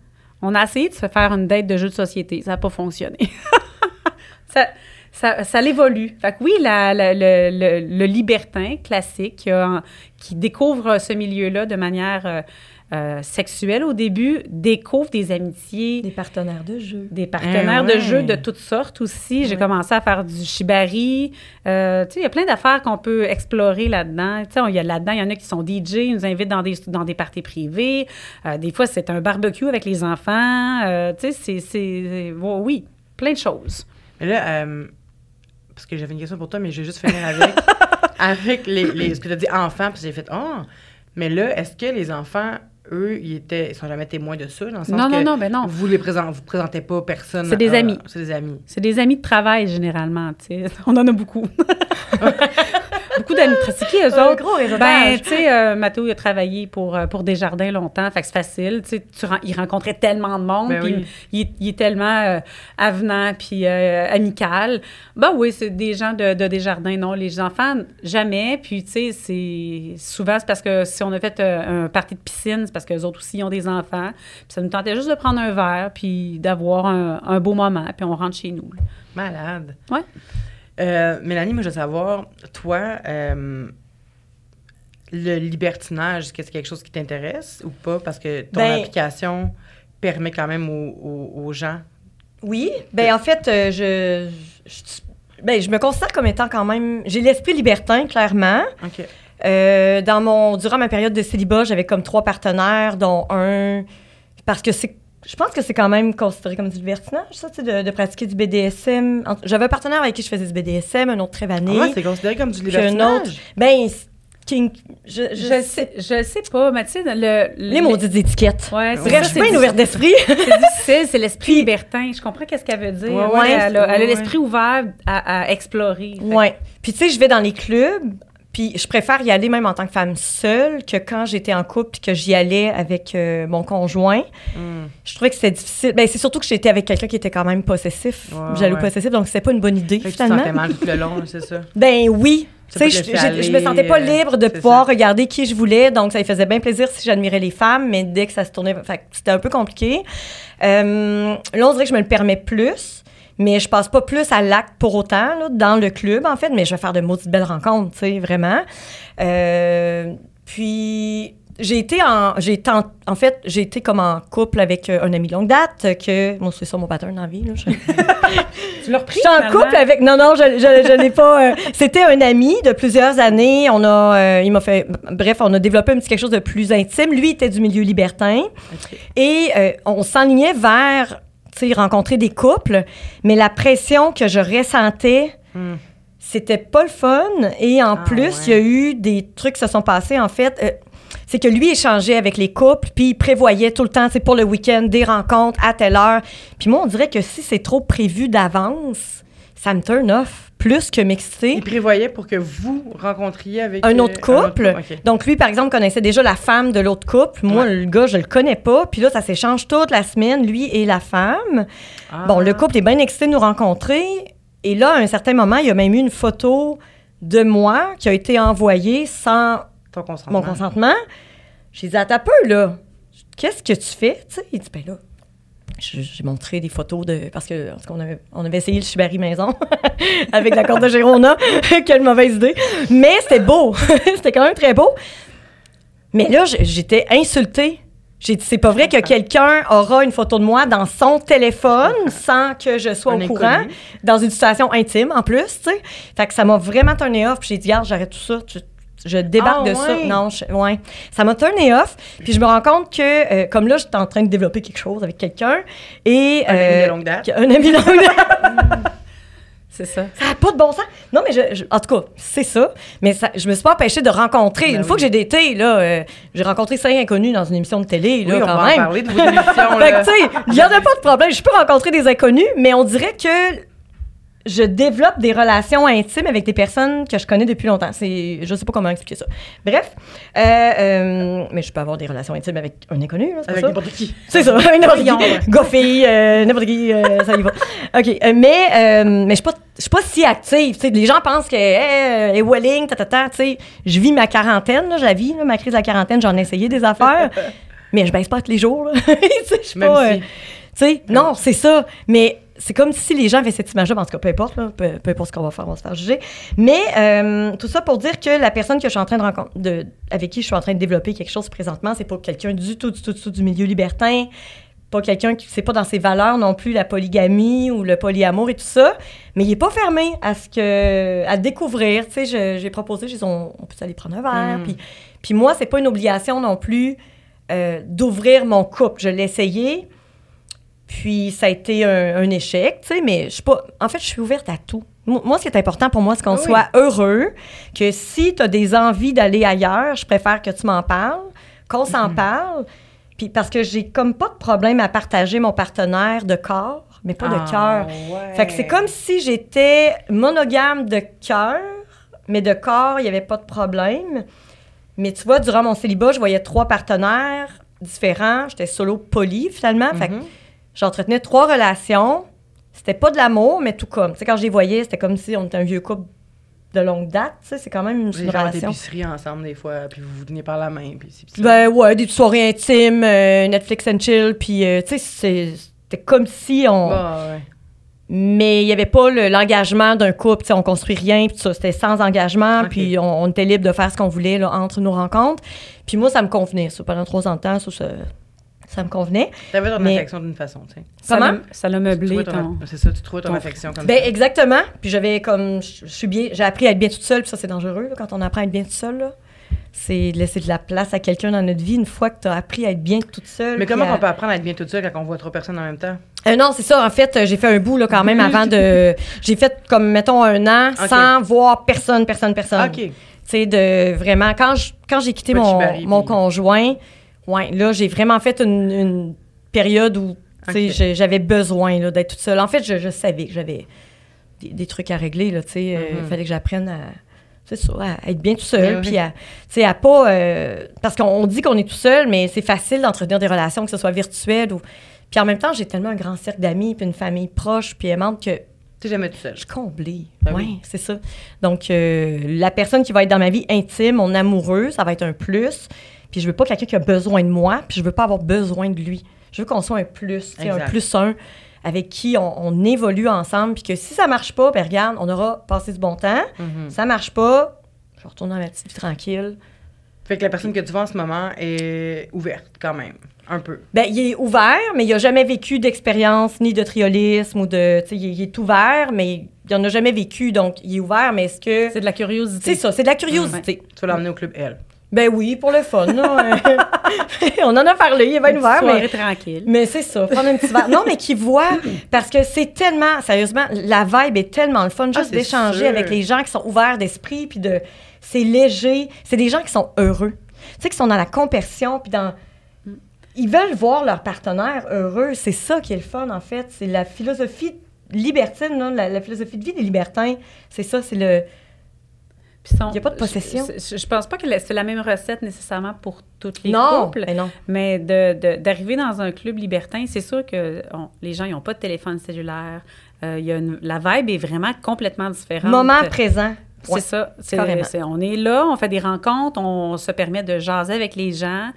On a essayé de se faire une date de jeu de société. Ça n'a pas fonctionné. *laughs* ça, ça, ça l'évolue. Fait que oui, la- la- le, le- le libertin classique qui, a- qui découvre ce milieu-là de manière euh, euh, sexuelle au début, découvre des amitiés, Des partenaires de jeu. des partenaires Eh ouais. de jeu de toutes sortes aussi. J'ai Ouais. commencé à faire du shibari. Euh, tu sais, il y a plein d'affaires qu'on peut explorer là-dedans. Tu sais, il y a là-dedans, il y en a qui sont DJ, ils nous invitent dans des, dans des parties privées. Euh, des fois, c'est un barbecue avec les enfants. Euh, tu sais, c'est- c'est... bon, Oui, plein de choses. Mais là, euh, parce que j'avais une question pour toi, mais je vais juste finir avec, *laughs* avec les, les- ce que tu as dit enfants, puis j'ai fait Oh! Mais là, est-ce que les enfants, eux, ils étaient, ils sont jamais témoins de ça, dans le sens Non, que non, non, ben non. vous les présentez, vous présentez pas personne. C'est des à- amis. C'est des amis. C'est des amis de travail, généralement. tu sais. *laughs* On en a beaucoup. *laughs* *laughs* beaucoup d'amis. C'est qui, eux Un autres? gros Ben, tu sais, euh, Mathéo, il a travaillé pour, euh, pour Desjardins longtemps, fait que c'est facile. Tu sais, il rencontrait tellement de monde, Ben puis oui. il, est- il est tellement euh, avenant, puis euh, amical. Ben oui, c'est des gens de, de Desjardins, non. Les enfants, jamais. Puis, tu sais, c'est... Souvent, c'est parce que si on a fait un party de piscine, c'est parce qu'eux autres aussi, ils ont des enfants. Puis ça nous tentait juste de prendre un verre, puis d'avoir un, un beau moment, puis on rentre chez nous. là. Malade. Ouais. Euh, Mélanie, moi, je veux savoir, toi, euh, le libertinage, est-ce que c'est quelque chose qui t'intéresse ou pas? Parce que ton Ben- application permet quand même aux, aux- aux gens. Oui, ben en fait, euh, je, je, ben, je me considère comme étant quand même... J'ai l'esprit libertin, clairement. OK. Dans mon, durant ma période de célibat, j'avais comme trois partenaires, dont un... Parce que c'est... Je pense que c'est quand même considéré comme du libertinage, ça, tu sais, de, de pratiquer du BDSM. J'avais un partenaire avec qui je faisais du BDSM, un autre très Ah vanille. ouais, c'est considéré comme du Puis un libertinage? autre... Ben, c'est- King, je, je, Je sais, je sais pas, Mathilde, le... Les maudites étiquettes. Ouais, c'est Bref, je suis c'est bien difficile. ouverte d'esprit. *laughs* C'est difficile, c'est l'esprit libertin. Je comprends qu'est-ce qu'elle veut dire. Ouais, elle a, l'esprit ouvert à, à explorer. Fait Ouais. Puis tu sais, je vais dans les clubs, puis je préfère y aller même en tant que femme seule que quand j'étais en couple puis que j'y allais avec euh, mon conjoint. Hmm. Je trouvais que c'était difficile. Ben c'est surtout que j'étais avec quelqu'un qui était quand même possessif, Ouais, jaloux ouais. possessif, donc c'était pas une bonne idée Fait que tu finalement. mal tout le long, c'est ça? *laughs* Ben oui. Tu sais, je, je me sentais pas euh, libre de pouvoir ça. regarder qui je voulais, donc ça me faisait bien plaisir si j'admirais les femmes, mais dès que ça se tournait, c'était un peu compliqué. Euh, là, on dirait que je me le permets plus, mais je passe pas plus à l'acte pour autant là, dans le club en fait, mais je vais faire de maudites belles rencontres, tu sais, vraiment. Euh, puis j'ai été en j'ai en, en fait j'ai été comme en couple avec euh, un ami de longue date euh, que moi c'est ça mon pattern dans la vie là, je- *laughs* Tu l'as repris, je suis en couple avec. Non, non, je, je, je n'ai pas. euh, C'était un ami de plusieurs années. On a, euh, il m'a fait. Bref, on a développé un petit quelque chose de plus intime. Lui était du milieu libertin et euh, on s'enlignait vers, rencontrer des couples, mais la pression que je ressentais. Hmm. C'était pas le fun. Et en Ah, plus, ouais. il y a eu des trucs qui se sont passés, en fait. euh, c'est que lui échangeait avec les couples, puis il prévoyait tout le temps, c'est pour le week-end, des rencontres à telle heure. Puis moi, on dirait que si c'est trop prévu d'avance, ça me turn off plus que m'exciter. Il prévoyait pour que vous rencontriez avec Un euh, autre couple. Donc, lui, par exemple, connaissait déjà la femme de l'autre couple. Moi, Ouais. le gars, je le connais pas. Puis là, ça s'échange toute la semaine, lui et la femme. Ah. Bon, le couple est bien excité de nous rencontrer. Et là, à un certain moment, il y a même eu une photo de moi qui a été envoyée sans Ton consentement. mon consentement. J'ai dit, attends un peu, là. Qu'est-ce que tu fais? Tu sais, il dit, ben là, j'ai montré des photos de. Parce que parce qu'on avait, on avait essayé le Chibari maison *laughs* avec la corde de Gérona. *laughs* Quelle mauvaise idée. Mais c'était beau. *laughs* c'était quand même très beau. Mais là, j'étais insultée. J'ai dit, c'est pas vrai que quelqu'un aura une photo de moi dans son téléphone sans que je sois Un au courant, dans une situation intime en plus, tu sais. Fait que ça m'a vraiment turné off. Puis j'ai dit, regarde, j'arrête tout ça. Tu- Je débarque Ah, de ça. Non, je- ouais. Ça m'a turné off. Puis je me rends compte que, euh, comme là, j'étais en train de développer quelque chose avec quelqu'un. Et. Un ami euh, de longue date. Un ami de longue date. *laughs* C'est ça. Ça n'a pas de bon sens. Non, mais je, je- en tout cas, c'est ça. Mais ça, je me suis pas empêchée de rencontrer. Ben une fois que j'ai daté, là, euh, j'ai rencontré cinq inconnus dans une émission de télé, là, Oui, on quand va en même. parler de vos émissions. *laughs* Fait là. que, tu sais, il n'y en a pas de problème. Je peux rencontrer des inconnus, mais on dirait que je développe des relations intimes avec des personnes que je connais depuis longtemps. C'est, je sais pas comment expliquer ça. Bref, euh, euh, mais je peux avoir des relations intimes avec un inconnu, là, c'est pas Avec n'importe qui. C'est ça, n'importe qui. Fille, euh, n'importe qui, euh, ça y va. OK, mais, mais je suis pas, je suis pas si active. tu sais. les gens pensent que, hey, euh, Welling, ta, ta, ta, tu sais, je vis ma quarantaine, là, je la vis, là, ma crise de la quarantaine, j'en ai essayé des affaires, *laughs* mais je baisse pas tous les jours, là. *laughs* Je suis pas, si- tu sais, non, c'est ça. Mais c'est comme si les gens avaient cette image-là. En tout cas, peu importe, là, peu, peu importe ce qu'on va faire, on va se faire juger. Mais euh, tout ça pour dire que la personne que je suis en train de rencontrer, de, avec qui je suis en train de développer quelque chose présentement, c'est pas quelqu'un du tout, du tout, du tout du milieu libertin. Pas quelqu'un qui, c'est pas dans ses valeurs non plus la polygamie ou le polyamour et tout ça. Mais il est pas fermé à ce que, à découvrir. Tu sais, j'ai proposé, j'ai dit, on, on peut aller prendre un verre. Mm. Puis, puis moi, c'est pas une obligation non plus euh, d'ouvrir mon couple. Je l'ai essayé. Puis ça a été un, un échec, tu sais, mais je suis pas. En fait, je suis ouverte à tout. Mo- Moi, ce qui est important pour moi, c'est qu'on Oui. soit heureux, que si tu as des envies d'aller ailleurs, je préfère que tu m'en parles, qu'on s'en Mhm. parle. Puis parce que j'ai comme pas de problème à partager mon partenaire de corps, mais pas de Ah, cœur. ouais. Fait que c'est comme si j'étais monogame de cœur, mais de corps, il n'y avait pas de problème. Mais tu vois, durant mon célibat, je voyais trois partenaires différents. J'étais solo poly, finalement. Fait que Mhm. J'entretenais trois relations. C'était pas de l'amour, mais tout comme. Tu sais, quand je les voyais, c'était comme si on était un vieux couple de longue date. Tu sais, c'est quand même une, Vous une relation. épicerie ensemble des fois, puis vous vous tenez par la main, puis c'est-. Ben ouais, des soirées intimes, euh, Netflix and chill, puis euh, tu sais, c'était comme si on... Ah, ouais. Mais il n'y avait pas le- l'engagement d'un couple, tu sais, on construit rien, puis ça, c'était sans engagement, puis on, on était libre de faire ce qu'on voulait là, entre nos rencontres. Puis moi, ça me convenait, ça, pendant trois ans de temps, ça, ça, ça me convenait. T'avais ton Mais- affection d'une façon, tu sais. Ça Comment? Ça l'a Tu meublé ton- ton... C'est ça, tu trouvais ton ton- affection comme Ben ça? exactement, puis j'avais comme, je suis bien, j'ai appris à être bien toute seule, puis ça, c'est dangereux, là, quand on apprend à être bien toute seule, là. C'est de laisser de la place à quelqu'un dans notre vie une fois que tu as appris à être bien toute seule. Mais comment à- on peut apprendre à être bien toute seule quand on voit trois personnes en même temps? Euh, non, c'est ça. En fait, euh, j'ai fait un bout là, quand même avant de. *laughs* J'ai fait comme, mettons, un an sans voir personne, personne, personne. OK. Tu sais, de vraiment. Quand je- quand j'ai quitté mon, chibari, mon puis- conjoint, ouais, là, j'ai vraiment fait une, une période où j'avais besoin d'être toute seule. En fait, je, je savais que j'avais des, des trucs à régler. Là. Euh, Il Mhm. fallait que j'apprenne à. C'est ça, à être bien tout seul, Mais oui. puis à, à pas... euh, parce qu'on on dit qu'on est tout seul, mais c'est facile d'entretenir des relations, que ce soit virtuelles ou... Puis en même temps, j'ai tellement un grand cercle d'amis, puis une famille proche, puis aimante que Tu jamais tout seul. je suis comblée. Ben oui, oui. c'est ça. Donc, euh, la personne qui va être dans ma vie intime, mon amoureux, ça va être un plus. Puis je veux pas quelqu'un qui a besoin de moi, puis je veux pas avoir besoin de lui. Je veux qu'on soit un plus, un plus un, avec qui on, on évolue ensemble, puis que si ça marche pas, ben regarde, on aura passé du bon temps. Mhm. Ça marche pas, je vais retourner dans ma petite vie tranquille. Fait que la personne que tu vois en ce moment est ouverte, quand même. Un peu. Ben, il est ouvert, mais il a jamais vécu d'expérience ni de triolisme ou de. Tu sais, il, il est ouvert, mais il en a jamais vécu, donc il est ouvert, mais est-ce que. C'est de la curiosité. C'est ça, c'est de la curiosité. Tu vas l'emmener au club L. Ben oui, pour le fun. là. *laughs* On en a parlé, il est bien Une ouvert, mais, tranquille. mais c'est ça, prendre un petit verre. Non, mais qui voit, *laughs* parce que c'est tellement, sérieusement, la vibe est tellement le fun, Ah, juste c'est d'échanger avec les gens qui sont ouverts d'esprit, puis de. C'est léger. C'est des gens qui sont heureux. Tu sais, qui sont dans la compersion, puis dans. Ils veulent voir leur partenaire heureux. C'est ça qui est le fun, en fait. C'est la philosophie libertine, là, la, la philosophie de vie des libertins. C'est ça, c'est le. Puis sont- y a pas de possession. Je, je pense pas que c'est la même recette nécessairement pour tous les non, couples. mais non. Mais de- de- d'arriver dans un club libertin, c'est sûr que on- les gens, n'ont pas de téléphone cellulaire. Euh, il y a une- la vibe est vraiment complètement différente. Moment présent. C'est Ouais. ça. C'est- on est là, on fait des rencontres, on se permet de jaser avec les gens.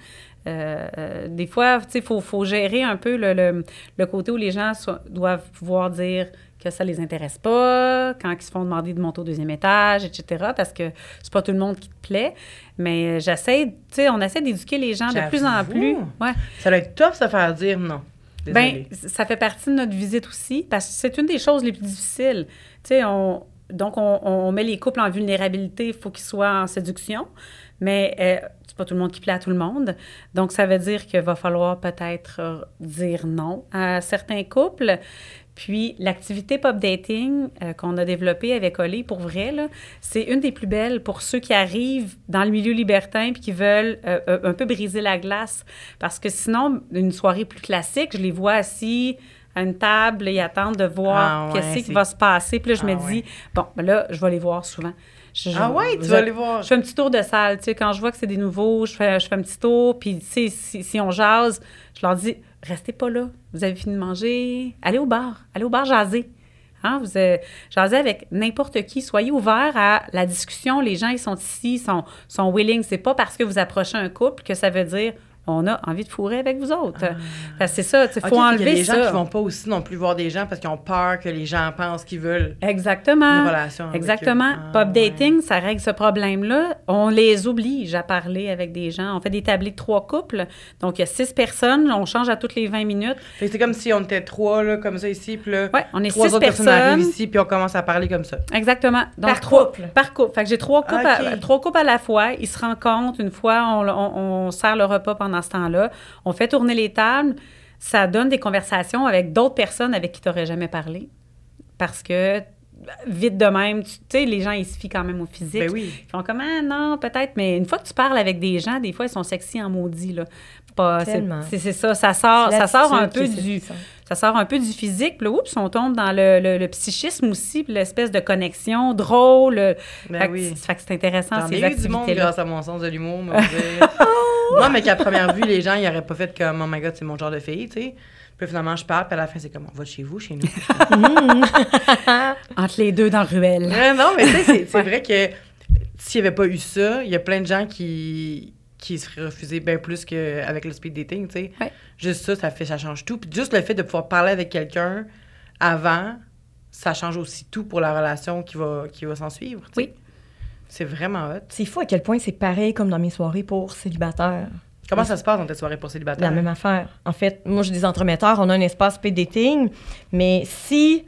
Euh, euh, des fois, tu sais, il faut, faut gérer un peu le, le- le côté où les gens doivent pouvoir dire que ça les intéresse pas, quand ils se font demander de monter au deuxième étage, etc., parce que c'est pas tout le monde qui te plaît. Mais euh, j'essaie, tu sais, on essaie d'éduquer les gens de plus en plus. Ouais. Ça doit être tough se faire dire non. Ben, Désolée. ça fait partie de notre visite aussi, parce que c'est une des choses les plus difficiles. Tu sais, on, donc, on, on met les couples en vulnérabilité, il faut qu'ils soient en séduction, mais euh, c'est pas tout le monde qui plaît à tout le monde. Donc, ça veut dire qu'il va falloir peut-être euh, dire non à certains couples. Puis, l'activité pop dating euh, qu'on a développée avec Olé, pour vrai, c'est une des plus belles pour ceux qui arrivent dans le milieu libertin puis qui veulent euh, euh, un peu briser la glace. Parce que sinon, une soirée plus classique, je les vois assis à une table et attendre de voir Ah ouais, qu'est-ce qui va se passer. Puis là, je Ah me ouais. dis, bon, ben là, je vais les voir souvent. Je- Ah ouais, tu vas aller voir. je fais un petit tour de salle, tu sais, quand je vois que c'est des nouveaux, je fais, je fais un petit tour, puis tu sais, si, si on jase, je leur dis, restez pas là, vous avez fini de manger, allez au bar, allez au bar jaser. Hein, vous euh, jasez avec n'importe qui, soyez ouverts à la discussion, les gens, ils sont ici, ils sont, sont willing, c'est pas parce que vous approchez un couple que ça veut dire on a envie de fourrer avec vous autres. Que c'est ça, il Ah. Faut fait qu'il y a enlever des gens ça. qui vont pas aussi non plus voir des gens parce qu'ils ont peur que les gens pensent qu'ils veulent Exactement. une relation avec Exactement. eux. Ah, Pop ouais. dating, ça règle ce problème-là. On les oblige à parler avec des gens. On fait des tablés de trois couples. Donc, il y a six personnes. On change à toutes les 20 minutes. C'est comme si on était trois, là, comme ça ici, puis là, Ouais, on est trois six autres personnes arrivent ici, puis on commence à parler comme ça. Exactement. Donc, Par trois, couple. Par couple. Fait que j'ai trois couples, à, trois couples à la fois. Ils se rencontrent une fois, on, on- on sert le repas pendant ce temps-là. On fait tourner les tables. Ça donne des conversations avec d'autres personnes avec qui tu n'aurais jamais parlé. Parce que, vite de même, tu sais, les gens, ils se fient quand même au physique. Ben oui. Ils font comme, ah, non, peut-être, mais une fois que tu parles avec des gens, des fois, ils sont sexy en maudit, là. Pas, c'est, ça, ça sort, ça sort un peu du, ça sort un peu du physique, puis là, oups, on tombe dans le, le- le psychisme aussi, puis l'espèce de connexion drôle. Ben fait, oui. c'est- fait que c'est intéressant, ces eu du monde activités-là. grâce à mon sens de l'humour. *laughs* *laughs* non, mais qu'à première vue, les gens, ils auraient pas fait comme, oh my god, c'est mon genre de fille, tu sais. Puis finalement, je parle, puis à la fin, c'est comme, on va chez vous, chez nous. *laughs* Entre les deux dans le ruelle. Ouais, non, mais tu sais, c'est- vrai que s'il n'y avait pas eu ça, il y a plein de gens qui, qui seraient refusés bien plus qu'avec le speed dating, tu sais. Ouais. Juste ça, ça fait, ça change tout. Puis juste le fait de pouvoir parler avec quelqu'un avant, ça change aussi tout pour la relation qui va, qui va s'en suivre. Oui. C'est vraiment hot. C'est fou à quel point c'est pareil comme dans mes soirées pour célibataires. Comment ça se passe dans tes soirées pour célibataires? La même affaire. En fait, moi, j'ai des entremetteurs, on a un espace speed dating, mais si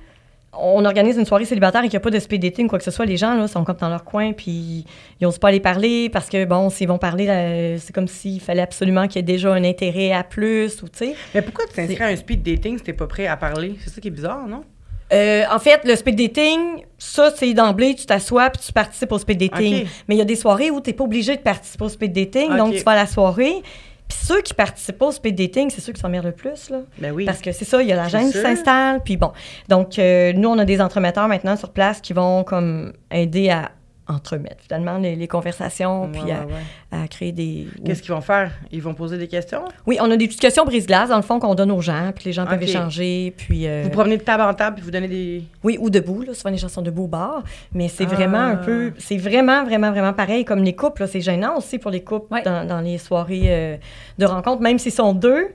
on organise une soirée célibataire et qu'il n'y a pas de speed dating, quoi que ce soit, les gens, là, sont comme dans leur coin, puis ils n'osent pas aller parler parce que, bon, s'ils vont parler, euh, c'est comme s'il fallait absolument qu'il y ait déjà un intérêt à plus, ou tu sais. Mais pourquoi tu t'inscris à un speed dating si t'es pas prêt à parler? C'est ça qui est bizarre, non? Euh, en fait, le speed dating, ça, c'est d'emblée, tu t'assois puis tu participes au speed dating. Mais il y a des soirées où tu n'es pas obligé de participer au speed dating, donc tu vas à la soirée. Puis ceux qui participent pas au speed dating, c'est ceux qui s'emmerdent le plus, là. Ben oui. Parce que c'est ça, il y a la gêne qui s'installe. Puis bon. Donc, euh, nous, on a des entremetteurs maintenant sur place qui vont comme aider à entremettre finalement les, les conversations, Ouais, puis ouais, à, ouais. à créer des. Qu'est-ce qu'ils vont faire? Ils vont poser des questions? Oui, on a des discussions brise-glace, dans le fond, qu'on donne aux gens, puis les gens peuvent échanger, puis. euh, Vous promenez de table en table puis vous donnez des. Oui, ou debout, là. Souvent, les gens sont debout au bar. Mais c'est Ah. vraiment un peu. C'est vraiment, vraiment, vraiment pareil comme les couples. C'est gênant aussi pour les couples dans, dans les soirées euh, de rencontre. Même s'ils sont deux,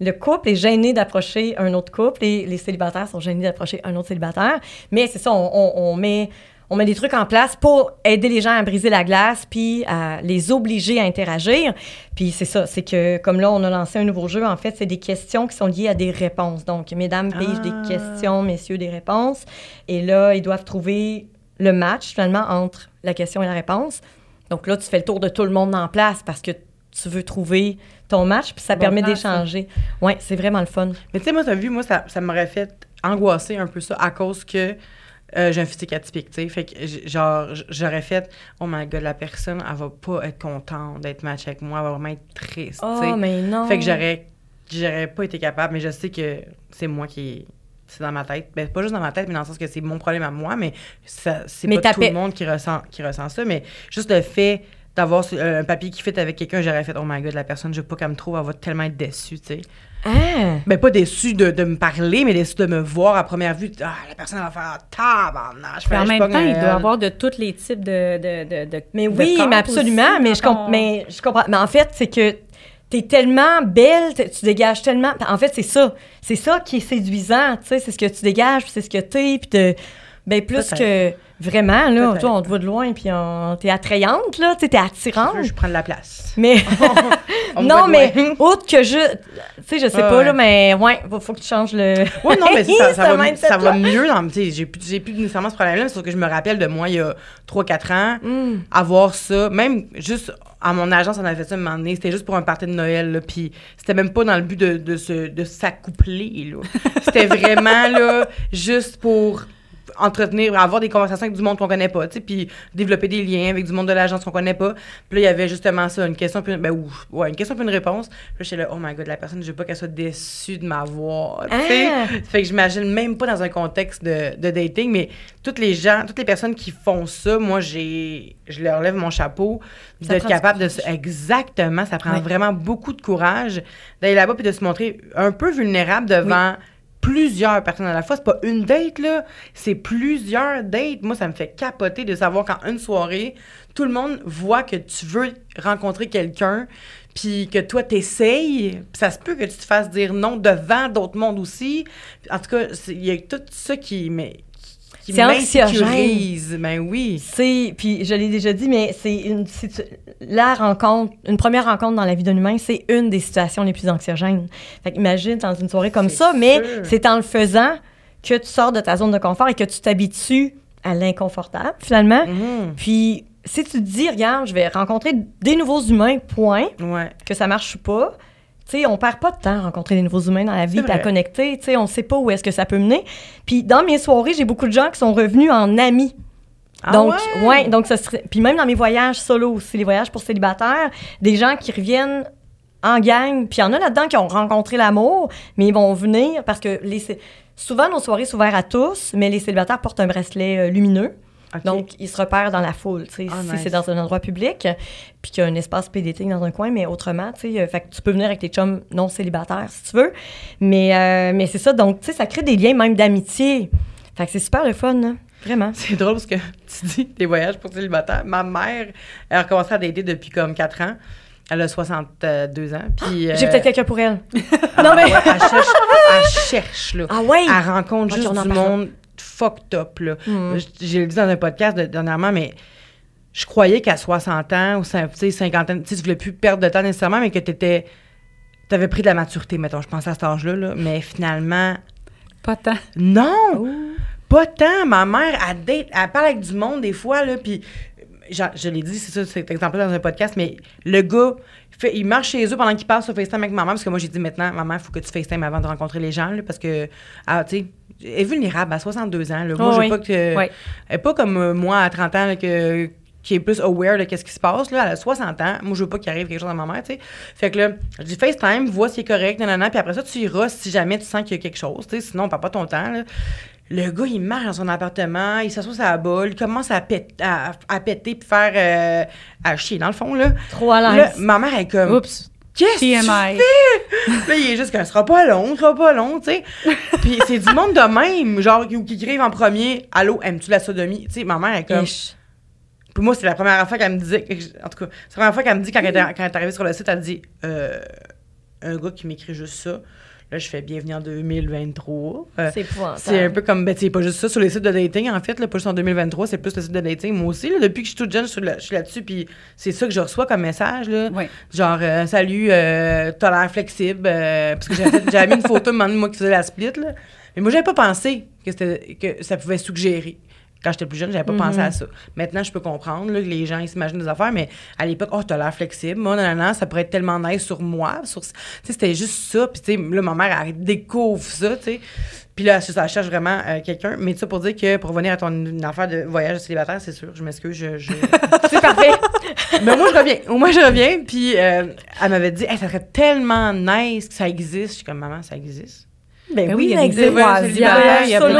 le couple est gêné d'approcher un autre couple et les célibataires sont gênés d'approcher un autre célibataire. Mais c'est ça, on, on- on met. On met des trucs en place pour aider les gens à briser la glace, puis à les obliger à interagir. Puis c'est ça, c'est que comme là, on a lancé un nouveau jeu, en fait, c'est des questions qui sont liées à des réponses. Donc, mesdames pigent Ah. des questions, messieurs des réponses. Et là, ils doivent trouver le match, finalement, entre la question et la réponse. Donc là, tu fais le tour de tout le monde en place parce que tu veux trouver ton match, puis ça Bon permet d'échanger. Oui, c'est vraiment le fun. Mais tu sais, moi, t'as vu, moi, ça, ça m'aurait fait angoisser un peu ça à cause que euh, j'ai un physique atypique, tu sais. Fait que, genre, j'aurais fait, oh my god, la personne, elle va pas être contente d'être match avec moi, elle va vraiment être triste, tu sais. Oh, mais non. Fait que j'aurais, j'aurais pas été capable, mais je sais que c'est moi qui. C'est dans ma tête. Ben, pas juste dans ma tête, mais dans le sens que c'est mon problème à moi, mais ça, c'est pas tout le monde qui ressent, qui ressent ça. Mais juste le fait d'avoir ce- un papier qui fit avec quelqu'un, j'aurais fait, oh my god, la personne, je veux pas qu'elle me trouve, elle va tellement être déçue, tu sais. Ah! Ben, pas déçue de, de me parler, mais déçue de me voir à première vue. Ah, la personne va faire tabarnak. je en même temps, il doit y avoir de tous les types de. de, de, Mais oui, corps mais absolument. aussi mais, je ton- mais je comprends. Mais en fait, c'est que t'es tellement belle, tu dégages tellement. En fait, c'est ça. C'est ça qui est séduisant, tu sais. C'est ce que tu dégages, c'est ce que t'es, puis Ben plus que vraiment, là, toi, on te voit de loin, puis on- t'es attrayante, là, t'es attirante. Je prends de la place. Mais *laughs* *laughs* non, mais autre que je, tu sais, je sais pas ouais. là, mais ouais, faut, faut que tu changes le. Oui, non, mais *laughs* ça, ça, va, ça va mieux. dans- tu sais, J'ai plus, plus nécessairement ce problème-là, sauf que je me rappelle de moi, il y a 3-4 ans, Mm. avoir ça, même juste à mon agence, on avait fait ça un moment donné, c'était juste pour un party de Noël, là, puis c'était même pas dans le but de, de, se, de s'accoupler, là. C'était vraiment, là, juste pour entretenir, avoir des conversations avec du monde qu'on connaît pas, tu sais, puis développer des liens avec du monde de l'agence qu'on connaît pas. Puis là, il y avait justement ça, une question puis une, ben, ou- ouais, une question puis une réponse. Puis là, j'étais là, oh my god, la personne, je veux pas qu'elle soit déçue de m'avoir, tu sais. Ah! Fait que j'imagine même pas dans un contexte de, de dating, mais toutes les gens, toutes les personnes qui font ça, moi, j'ai, je leur lève mon chapeau d'être capable de se, exactement, ça prend vraiment beaucoup de courage d'aller là-bas puis de se montrer un peu vulnérable devant plusieurs personnes à la fois. C'est pas une date, là, c'est plusieurs dates. Moi, ça me fait capoter de savoir qu'en une soirée, tout le monde voit que tu veux rencontrer quelqu'un, puis que toi, t'essayes, ça se peut que tu te fasses dire non devant d'autres mondes aussi. En tout cas, il y a tout ça qui, qui m'insécurise. Ben oui. C'est, puis je l'ai déjà dit, mais c'est une la rencontre, une première rencontre dans la vie d'un humain, c'est une des situations les plus anxiogènes. Fait imagine dans une soirée comme ça, mais c'est en le faisant que tu sors de ta zone de confort et que tu t'habitues à l'inconfortable finalement. Mhm. Puis si tu te dis, regarde, je vais rencontrer des nouveaux humains, point, Ouais. que ça marche ou pas. Sais, on perd pas de temps à rencontrer des nouveaux humains dans la vie, à connecter. Tu sais, on sait pas où est-ce que ça peut mener. Puis dans mes soirées, j'ai beaucoup de gens qui sont revenus en amis. Ah donc, ouais? donc ça serait. Puis même dans mes voyages solo aussi, les voyages pour célibataires, des gens qui reviennent en gang. Puis il y en a là-dedans qui ont rencontré l'amour, mais ils vont venir parce que les, souvent nos soirées sont ouvertes à tous, mais les célibataires portent un bracelet euh, lumineux. Donc, ils se repèrent dans la foule, tu sais, Ah, si nice. c'est dans un endroit public, puis qu'il y a un espace PDT dans un coin, mais autrement, tu sais, euh, fait que tu peux venir avec tes chums non célibataires si tu veux. Mais, euh, mais c'est ça, donc, tu sais, ça crée des liens même d'amitié. Fait que c'est super le fun, là. Vraiment. C'est drôle parce que tu dis des voyages pour célibataires. Ma mère, elle a recommencé à dater depuis comme 4 ans. Elle a 62 ans. Puis, J'ai euh, peut-être quelqu'un pour elle. *laughs* ah, Non, mais- ouais, elle cherche, elle cherche, là. Ah ouais? Elle rencontre juste du parlera. monde fucked up, là. Je- J'ai dit dans un podcast de- dernièrement, mais je croyais qu'à 60 ans ou cin- tu sais, 50 ans, tu voulais plus perdre de temps nécessairement, mais que tu étais. Tu avais pris de la maturité, mettons, je pensais à cet âge-là, là. mais finalement, Pas tant. non! Oh. Pas tant. Ma mère, elle, date, elle parle avec du monde des fois, là, puis genre, je l'ai dit, c'est ça, cet exemple dans un podcast, mais le gars, il, fait- il marche chez eux pendant qu'il passe sur FaceTime avec maman, parce que moi, j'ai dit maintenant, maman, il faut que tu FaceTime avant de rencontrer les gens, là, parce que, ah, tu sais, est vulnérable à 62 ans, là. Moi, Oh, je oui. pas que. Elle est pas comme euh, moi à 30 ans, là, que qui est plus aware de qu'est-ce qui se passe là, elle a 60 ans. Moi je veux pas qu'il arrive quelque chose à ma mère, tu sais. Fait que là, je dis FaceTime, vois si est correct, nanana, puis après ça tu iras si jamais tu sens qu'il y a quelque chose, tu sais, sinon on perd pas ton temps là. Le gars, il marche dans son appartement, il s'assoit sur la bolle, il commence à, pét- à, à péter puis faire euh, à chier dans le fond là. Trop à l'aise. ma mère elle est comme Oups. Qu'est-ce que tu TMI. Là, il est juste que sera pas long, sera pas long, tu sais. *laughs* Puis c'est du monde de même, genre, qui, qui écrivent en premier Allô, aimes-tu la sodomie? Tu sais, ma mère est comme. Ish. Puis moi, c'est la première fois qu'elle me disait. En tout cas, c'est la première fois qu'elle me dit, quand elle, est- quand elle est arrivée sur le site, elle dit euh, Un gars qui m'écrit juste ça. Là, je fais bienvenue en 2023. Euh, C'est c'est un peu comme, ben, c'est pas juste ça sur les sites de dating, en fait, là, pas juste en 2023, c'est plus le site de dating. Moi aussi, là, depuis que je suis toute jeune, je suis, là- là-dessus, puis c'est ça que je reçois comme message, là. Oui. Genre, euh, salut, euh, t'as l'air flexible. euh, parce que j'avais mis une photo *laughs* de moi qui faisais la split, là. Mais moi, j'avais pas pensé que, que ça pouvait suggérer. Quand j'étais plus jeune, j'avais pas Mhm. pensé à ça. Maintenant, je peux comprendre là, que les gens ils s'imaginent des affaires, mais à l'époque, oh, t'as l'air flexible. Moi, non, non, non, ça pourrait être tellement nice sur moi. Sur... Tu sais, c'était juste ça. Puis, tu sais, là, ma mère, elle découvre ça, tu sais. Puis là, ça cherche vraiment euh, quelqu'un. Mais ça pour dire que pour revenir à ton une affaire de voyage de célibataire, c'est sûr, je m'excuse, je- je, *laughs* C'est parfait. *laughs* mais moi, je reviens. Au moins, je reviens. Puis, euh, elle m'avait dit, Hey, ça serait tellement nice que ça existe. Je suis comme, maman, ça existe. Ben, Ben oui, oui, il y a ça des de-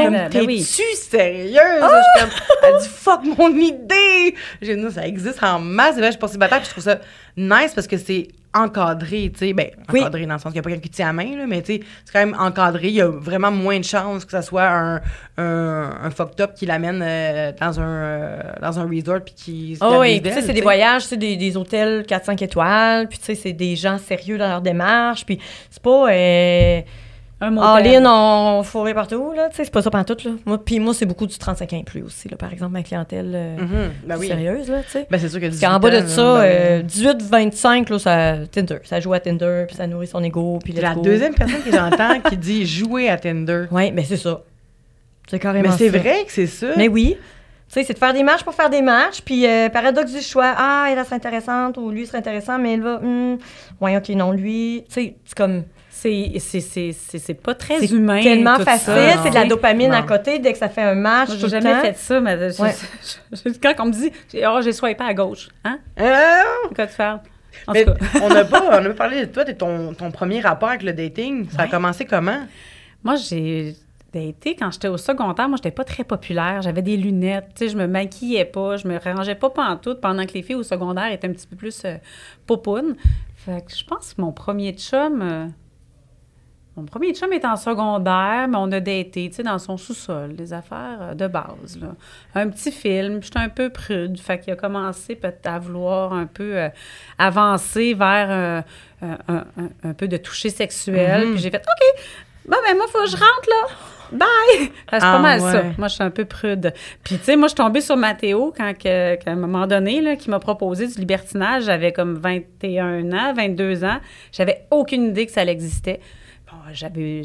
Comme, ben T'es-tu sérieuse? Je suis comme, elle dit, fuck mon idée. J'ai dit, non, ça existe en masse. Et là, je suis célibataire. Puis, je trouve ça nice parce que c'est encadré, tu sais. Ben, Oui. encadré dans le sens qu'il n'y a pas quelqu'un qui tient la main, là, mais tu sais, c'est quand même encadré. Il y a vraiment moins de chances que ça soit un, un, un fucked up qui l'amène euh, dans, un, euh, dans un resort puis qui Oh oui, tu sais, c'est des voyages, c'est des, des hôtels 4-5 étoiles, puis tu sais, c'est des gens sérieux dans leur démarche, puis c'est pas... euh, Un mot En ligne, on fourrait partout, là. Tu sais, c'est pas ça pendant tout, là. Moi, puis moi, c'est beaucoup du 35 ans et plus aussi, là. Par exemple, ma clientèle euh, Mhm. Ben oui. sérieuse, là, tu sais. Ben, c'est sûr que Parce qu'en bas de 18 ans, ça, là, euh, ben, 18-25, là, ça, Tinder. Ça joue à Tinder, puis ça nourrit son ego, puis la go. deuxième personne que j'entends qui dit jouer à Tinder. Oui, mais c'est ça. C'est carrément Mais c'est ça. vrai que c'est ça. Mais oui. Tu sais, c'est de faire des matchs pour faire des matchs, puis euh, paradoxe du choix. Ah, elle, elle serait intéressante, ou lui serait intéressant, mais elle va. Hmm, ouais, ok, non, lui. Tu sais, c'est comme. C'est, c'est, c'est, c'est, c'est pas très C'est humain. tellement tout facile, c'est de la dopamine à côté dès que ça fait un match. J'ai jamais temps. fait ça, mais je- Ouais. je- *laughs* je- quand on me dit, j'ai- oh, j'ai swipé à gauche. Hein? Ah! Quoi tu faire? En Mais tout cas, on n'a pas, on a *laughs* parlé de toi, de ton, ton premier rapport avec le dating. Ça a commencé comment? moi, j'ai daté quand j'étais au secondaire. Moi, j'étais pas très populaire. J'avais des lunettes. Tu sais, je me maquillais pas. Je me rangeais pas pantoute pendant que les filles au secondaire étaient un petit peu plus euh, popounes. Fait que je pense que mon premier chum... euh, mon premier chum est en secondaire, mais on a daté, tu sais, dans son sous-sol, des affaires euh, de base, là. Un petit film, j'étais un peu prude, fait qu'il a commencé peut-être à vouloir un peu euh, avancer vers euh, un, un- peu de toucher sexuel, Mhm. puis j'ai fait « OK, bon, ben moi, faut que je rentre, là. Bye! » que C'est Ah, pas mal ça. Moi, je suis un peu prude. Puis, tu sais, moi, je suis tombée sur Mathéo quand, que- qu'à un moment donné, là, qui m'a proposé du libertinage. J'avais comme 21 ans, 22 ans. J'avais aucune idée que ça existait. J'avais,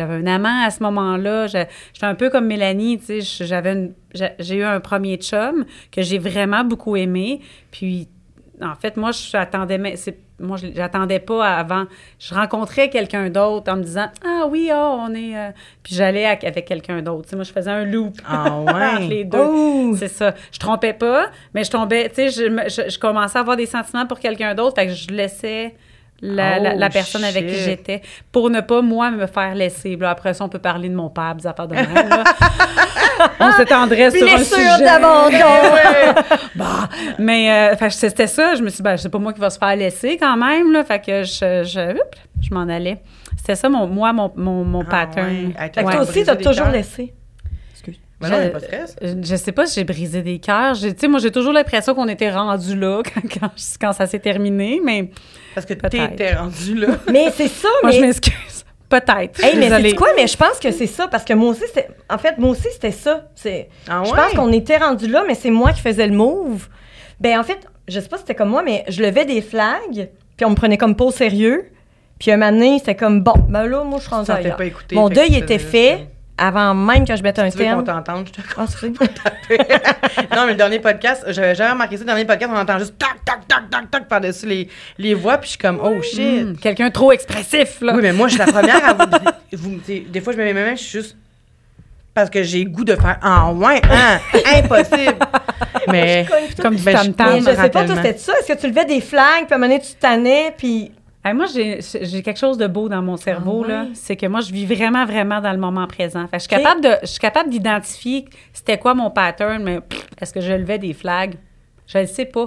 un amant à ce moment-là. J'étais un peu comme Mélanie, tu sais. J'avais j'ai eu un premier chum que j'ai vraiment beaucoup aimé. Puis, en fait, moi, je attendais, mais c'est, moi, je- j'attendais pas avant. Je rencontrais quelqu'un d'autre en me disant Ah oui, ah, on est. euh, Puis j'allais avec, quelqu'un d'autre. Moi, je faisais un loop Ah *laughs* ouais. les deux. Oh! C'est ça. Je trompais pas, mais je tombais, tu sais, je, je, je commençais à avoir des sentiments pour quelqu'un d'autre, fait que je laissais la, la- la Oh, personne avec qui j'étais pour ne pas, moi, me faire laisser. Là, après ça, on peut parler de mon père, des affaires de même. là. *laughs* on s'étendrait sur un sujet. d'abandon! *laughs* Bah, mais euh, c'était ça. Je me suis dit, ben, c'est pas moi qui va se faire laisser quand même. Là, fait que je, je, je m'en allais. C'était ça, mon, moi, mon, mon, mon Ah pattern. ouais. Hey, Fait que Ouais. toi aussi, t'as toujours laissé. Ben non, Je- il y a pas de stress. Je, je sais pas si j'ai brisé des cœurs. J'ai- Tu sais, moi, j'ai toujours l'impression qu'on était rendu là *laughs* quand, quand, quand ça s'est terminé, mais Parce que t'étais rendu là. *laughs* Mais c'est ça, moi, je mais. m'excuse. Peut-être. Hey, mais c'est quoi? Mais je pense que c'est ça, parce que moi aussi, c'était. En fait, moi aussi, c'était ça. C'est. Ah Je ouais? pense qu'on était rendu là, mais c'est moi qui faisais le move. Ben, en fait, je sais pas si c'était comme moi, mais je levais des flags, puis on me prenait comme pas au sérieux. Puis un moment donné, c'était comme, bon, ben là, moi, je suis ailleurs. pas écouté. Mon deuil était fait avant même que je mette un comme- Tu veux qu'on terme. t'entende? Je te Ah, c'est- *laughs* non, mais le dernier podcast, j'avais jamais remarqué ça. Le dernier podcast, on entend juste tac, tac, tac, tac, tac par-dessus les, les voix, puis je suis comme, oh shit. Hmm, Quelqu'un trop expressif, là. Oui, mais moi, je suis la première à vous. *laughs* des fois, je me mets même, je suis juste. Parce que j'ai goût de faire Ah, ouais, hein, *laughs* impossible. mais. Comme du Ben, je tam-tam. Je sais pas, toi, c'était ça? Est-ce que tu levais des flags, puis à un moment donné, tu tannais, puis. Hey, moi, j'ai quelque chose de beau dans mon cerveau, Ah là. C'est que moi, je vis vraiment, vraiment dans le moment présent. Fait je suis capable de, je suis capable d'identifier c'était quoi mon pattern, mais est-ce que je levais des flags? Je ne sais pas.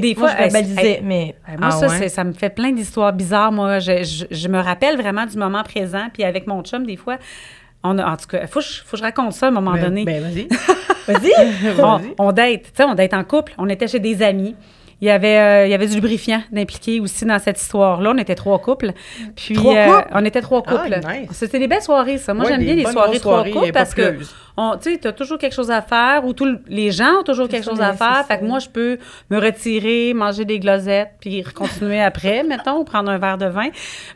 Des moi, fois, je hey, mais. Moi, Ah ça, ouais? ça me fait plein d'histoires bizarres. Moi, je, je- je me rappelle vraiment du moment présent. Puis avec mon chum, des fois, on a, en tout cas, il faut, que je- faut que je raconte ça à un moment Ben, donné. Ben, vas-y. *laughs* Vas-y. on, on date, tu sais, on date en couple. On était chez des amis. Il y avait, euh, il y avait du lubrifiant d'impliqué aussi dans cette histoire-là. On était trois couples. Puis, Trois euh, couples? on était trois couples. Ah, nice. C'était des belles soirées, ça. Moi, Ouais, j'aime bien les soirées trois couples parce que, tu as toujours quelque chose à faire ou tout le- les gens ont toujours quelque chose à faire. Fait que moi, je peux me retirer, manger des glosettes, puis continuer *laughs* après, mettons, ou prendre un verre de vin.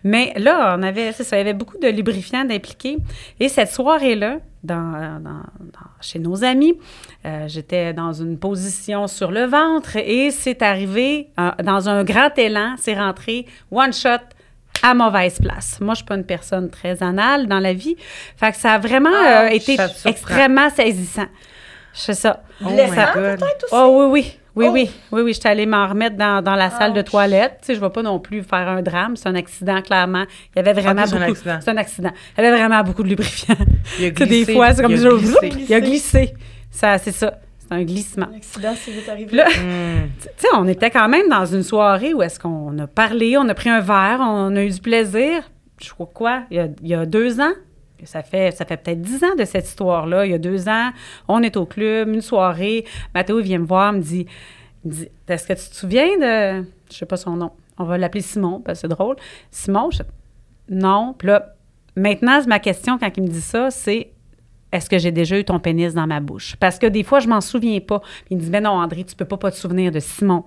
Mais là, on avait, ça, il y avait beaucoup de lubrifiants d'impliqués. Et cette soirée-là, dans, dans- dans- chez nos amis, euh, j'étais dans une position sur le ventre et c'est arrivé euh, dans un grand élan, c'est rentré one shot à mauvaise place. Moi, je suis pas une personne très anale dans la vie. Fait que ça a vraiment Ah, euh, été ça extrêmement saisissant. Je fais ça. Oh God. peut-être aussi. Oh oui, oui. Oui, Oh. oui, oui, oui, j'étais allée m'en remettre dans, dans la salle de Ouch. toilette. Tu sais, je ne vais pas non plus faire un drame. C'est un accident, clairement. Il y avait vraiment c'est un beaucoup... accident. C'est un accident. Il y avait vraiment beaucoup de lubrifiant. Il a *laughs* Que des glissé, fois, c'est comme il a glissé. Il a glissé. Ça, c'est ça. C'est un glissement. L'accident, c'est vite arrivé. Puis là, Hmm. *laughs* tu sais, on était quand même dans une soirée où est-ce qu'on a parlé, on a pris un verre, on a eu du plaisir. Je crois quoi? Il y a, il y a deux ans? Ça fait, ça peut-être dix ans de cette histoire-là. Il y a deux ans, on est au club, une soirée. Mathéo, vient me voir, me dit, Est-ce que tu te souviens de. Je sais pas son nom. On va l'appeler Simon, parce que c'est drôle. Simon, je non. Puis là, maintenant, ma question quand il me dit ça, c'est est-ce que j'ai déjà eu ton pénis dans ma bouche? Parce que des fois, je m'en souviens pas. Il me dit, mais non, André, tu peux pas pas te souvenir de Simon.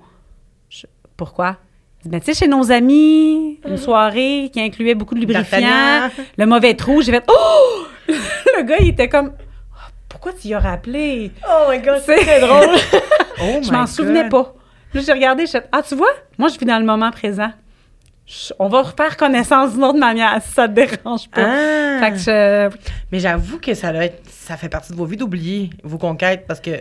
Pourquoi? Ben, tu sais, chez nos amis, une soirée qui incluait beaucoup de lubrifiants, D'Artagnan. le mauvais trou, j'ai fait, oh! *laughs* le gars, il était comme, Ah, pourquoi tu y as rappelé? Oh my God, C'est- très drôle. *laughs* Oh Je m'en souvenais pas. Là, j'ai regardé, je ah, tu vois, moi, je vis dans le moment présent. Je- on va refaire connaissance d'une autre manière, si ça te dérange pas. Ah. Fait que je- Mais j'avoue que ça, doit être- ça fait partie de vos vies d'oublier vos conquêtes parce que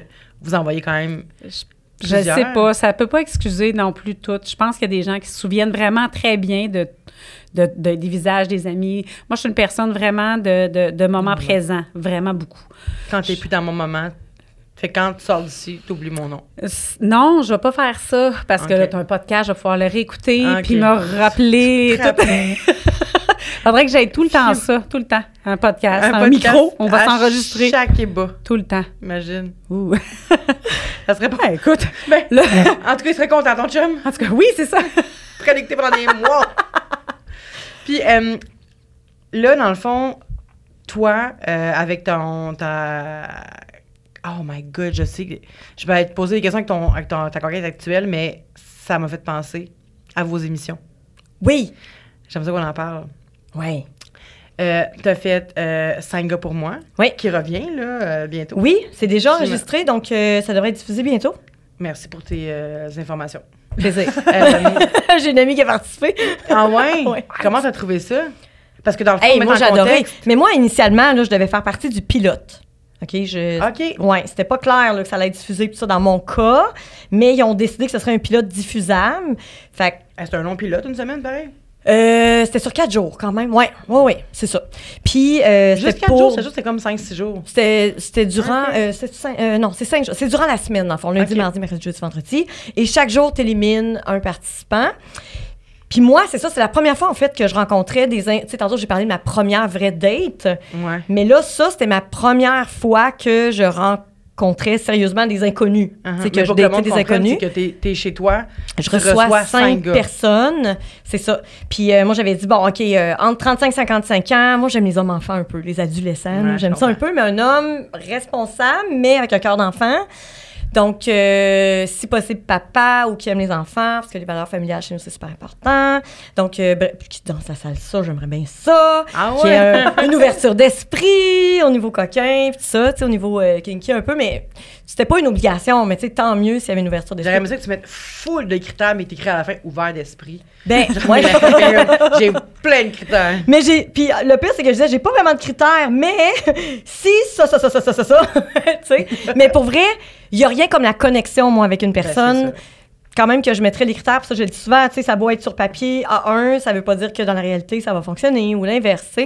vous envoyez quand même. Je Plusieurs. sais pas, ça peut pas excuser non plus tout. Je pense qu'il y a des gens qui se souviennent vraiment très bien de, de, de- des visages des amis. Moi, je suis une personne vraiment de, de, de moments présents, vraiment beaucoup. Quand t'es plus dans mon moment. Fait que quand tu sors d'ici, t'oublies mon nom. Non, je vais pas faire ça parce que Ok. là, tu as un podcast, je vais pouvoir le réécouter Ok. puis me rappeler. tout. *laughs* Faudrait que j'aille tout le temps ça, tout le temps. Un podcast, un, podcast micro, on va s'enregistrer Chaque ébat, tout le temps. imagine. Ouh. *laughs* Ça serait pas. écoute, Ben, en tout cas, il serait content, ton chum. en tout cas, oui, c'est ça. *laughs* Connecté pendant des mois. Puis euh, là, dans le fond, toi, euh, avec ton. Ta... Oh my god, je sais que. Je vais te poser des questions avec, ton, avec ton- ta conquête actuelle, mais ça m'a fait penser à vos émissions. Oui. J'aime ça qu'on en parle. Oui. Euh, T'as fait euh, 5 gars pour moi, Oui. qui revient là, euh, bientôt. Oui, c'est déjà enregistré, donc euh, ça devrait être diffusé bientôt. Merci pour tes informations. Plaisir. *laughs* *laughs* J'ai une amie qui a participé. ah ouais? *laughs* Ouais. Comment t'as trouvé ça? Parce que dans le fond, Hey, moi, j'adorais. Mais moi, initialement, là, je devais faire partie du pilote. OK, je... OK. Ouais, c'était pas clair là, que ça allait être diffusé, puis ça, dans mon cas. Mais ils ont décidé que ce serait un pilote diffusable. Fait que, Ah, C'est un long pilote, une semaine, pareil? euh, c'était sur quatre jours, quand même. Ouais, ouais, ouais, c'est ça. Puis, euh, Juste c'était 4 pour... jours, c'est juste c'est comme 5-6 jours. C'était, c'était durant. Ok. euh, cinq- euh, non, c'est cinq jours. C'est durant la semaine, le fond. Lundi, mardi, mercredi, jeudi, vendredi. Et chaque jour, tu élimines un participant. Puis moi, c'est ça, c'est la première fois, en fait, que je rencontrais des. Tu sais, tantôt, j'ai parlé de ma première vraie date. Ouais. Mais là, ça, c'était ma première fois que je rencontrais sérieusement des inconnus. Uh-huh. C'est Mais que je datais des inconnus. C'est que t'es, t'es chez toi. Je reçois, reçois cinq gars. personnes, c'est ça. Puis euh, moi, j'avais dit, bon, OK, euh, entre 35 et 55 ans, moi, j'aime les hommes enfants un peu, les adolescents. Ouais, j'aime ça un peu, mais un homme responsable, mais avec un cœur d'enfant. Donc, euh, si possible, papa ou qui aime les enfants, parce que les valeurs familiales chez nous, c'est super important. Donc, euh, bref, qui danse la salsa, j'aimerais bien ça. Ah Qui ouais? ait un- une ouverture d'esprit au niveau coquin, puis tout ça, tu sais, au niveau euh, kinky un peu, mais c'était pas une obligation, mais tu sais, tant mieux s'il y avait une ouverture d'esprit. J'aurais aimé ça que tu mettes full de critères, mais t'écris à la fin ouvert d'esprit. Ben, *laughs* ouais. J'ai plein de critères. Mais j'ai. Puis le pire, c'est que je disais, j'ai pas vraiment de critères, mais *laughs* si ça, ça, ça, ça, ça, ça, ça, *laughs* tu sais. Mais pour vrai, il y a rien comme la connexion, moi, avec une personne. Ben, c'est quand même que je mettrais les critères, puis ça, je le dis souvent, tu sais, ça doit être sur papier à un, ça veut pas dire que dans la réalité, ça va fonctionner, ou l'inverse.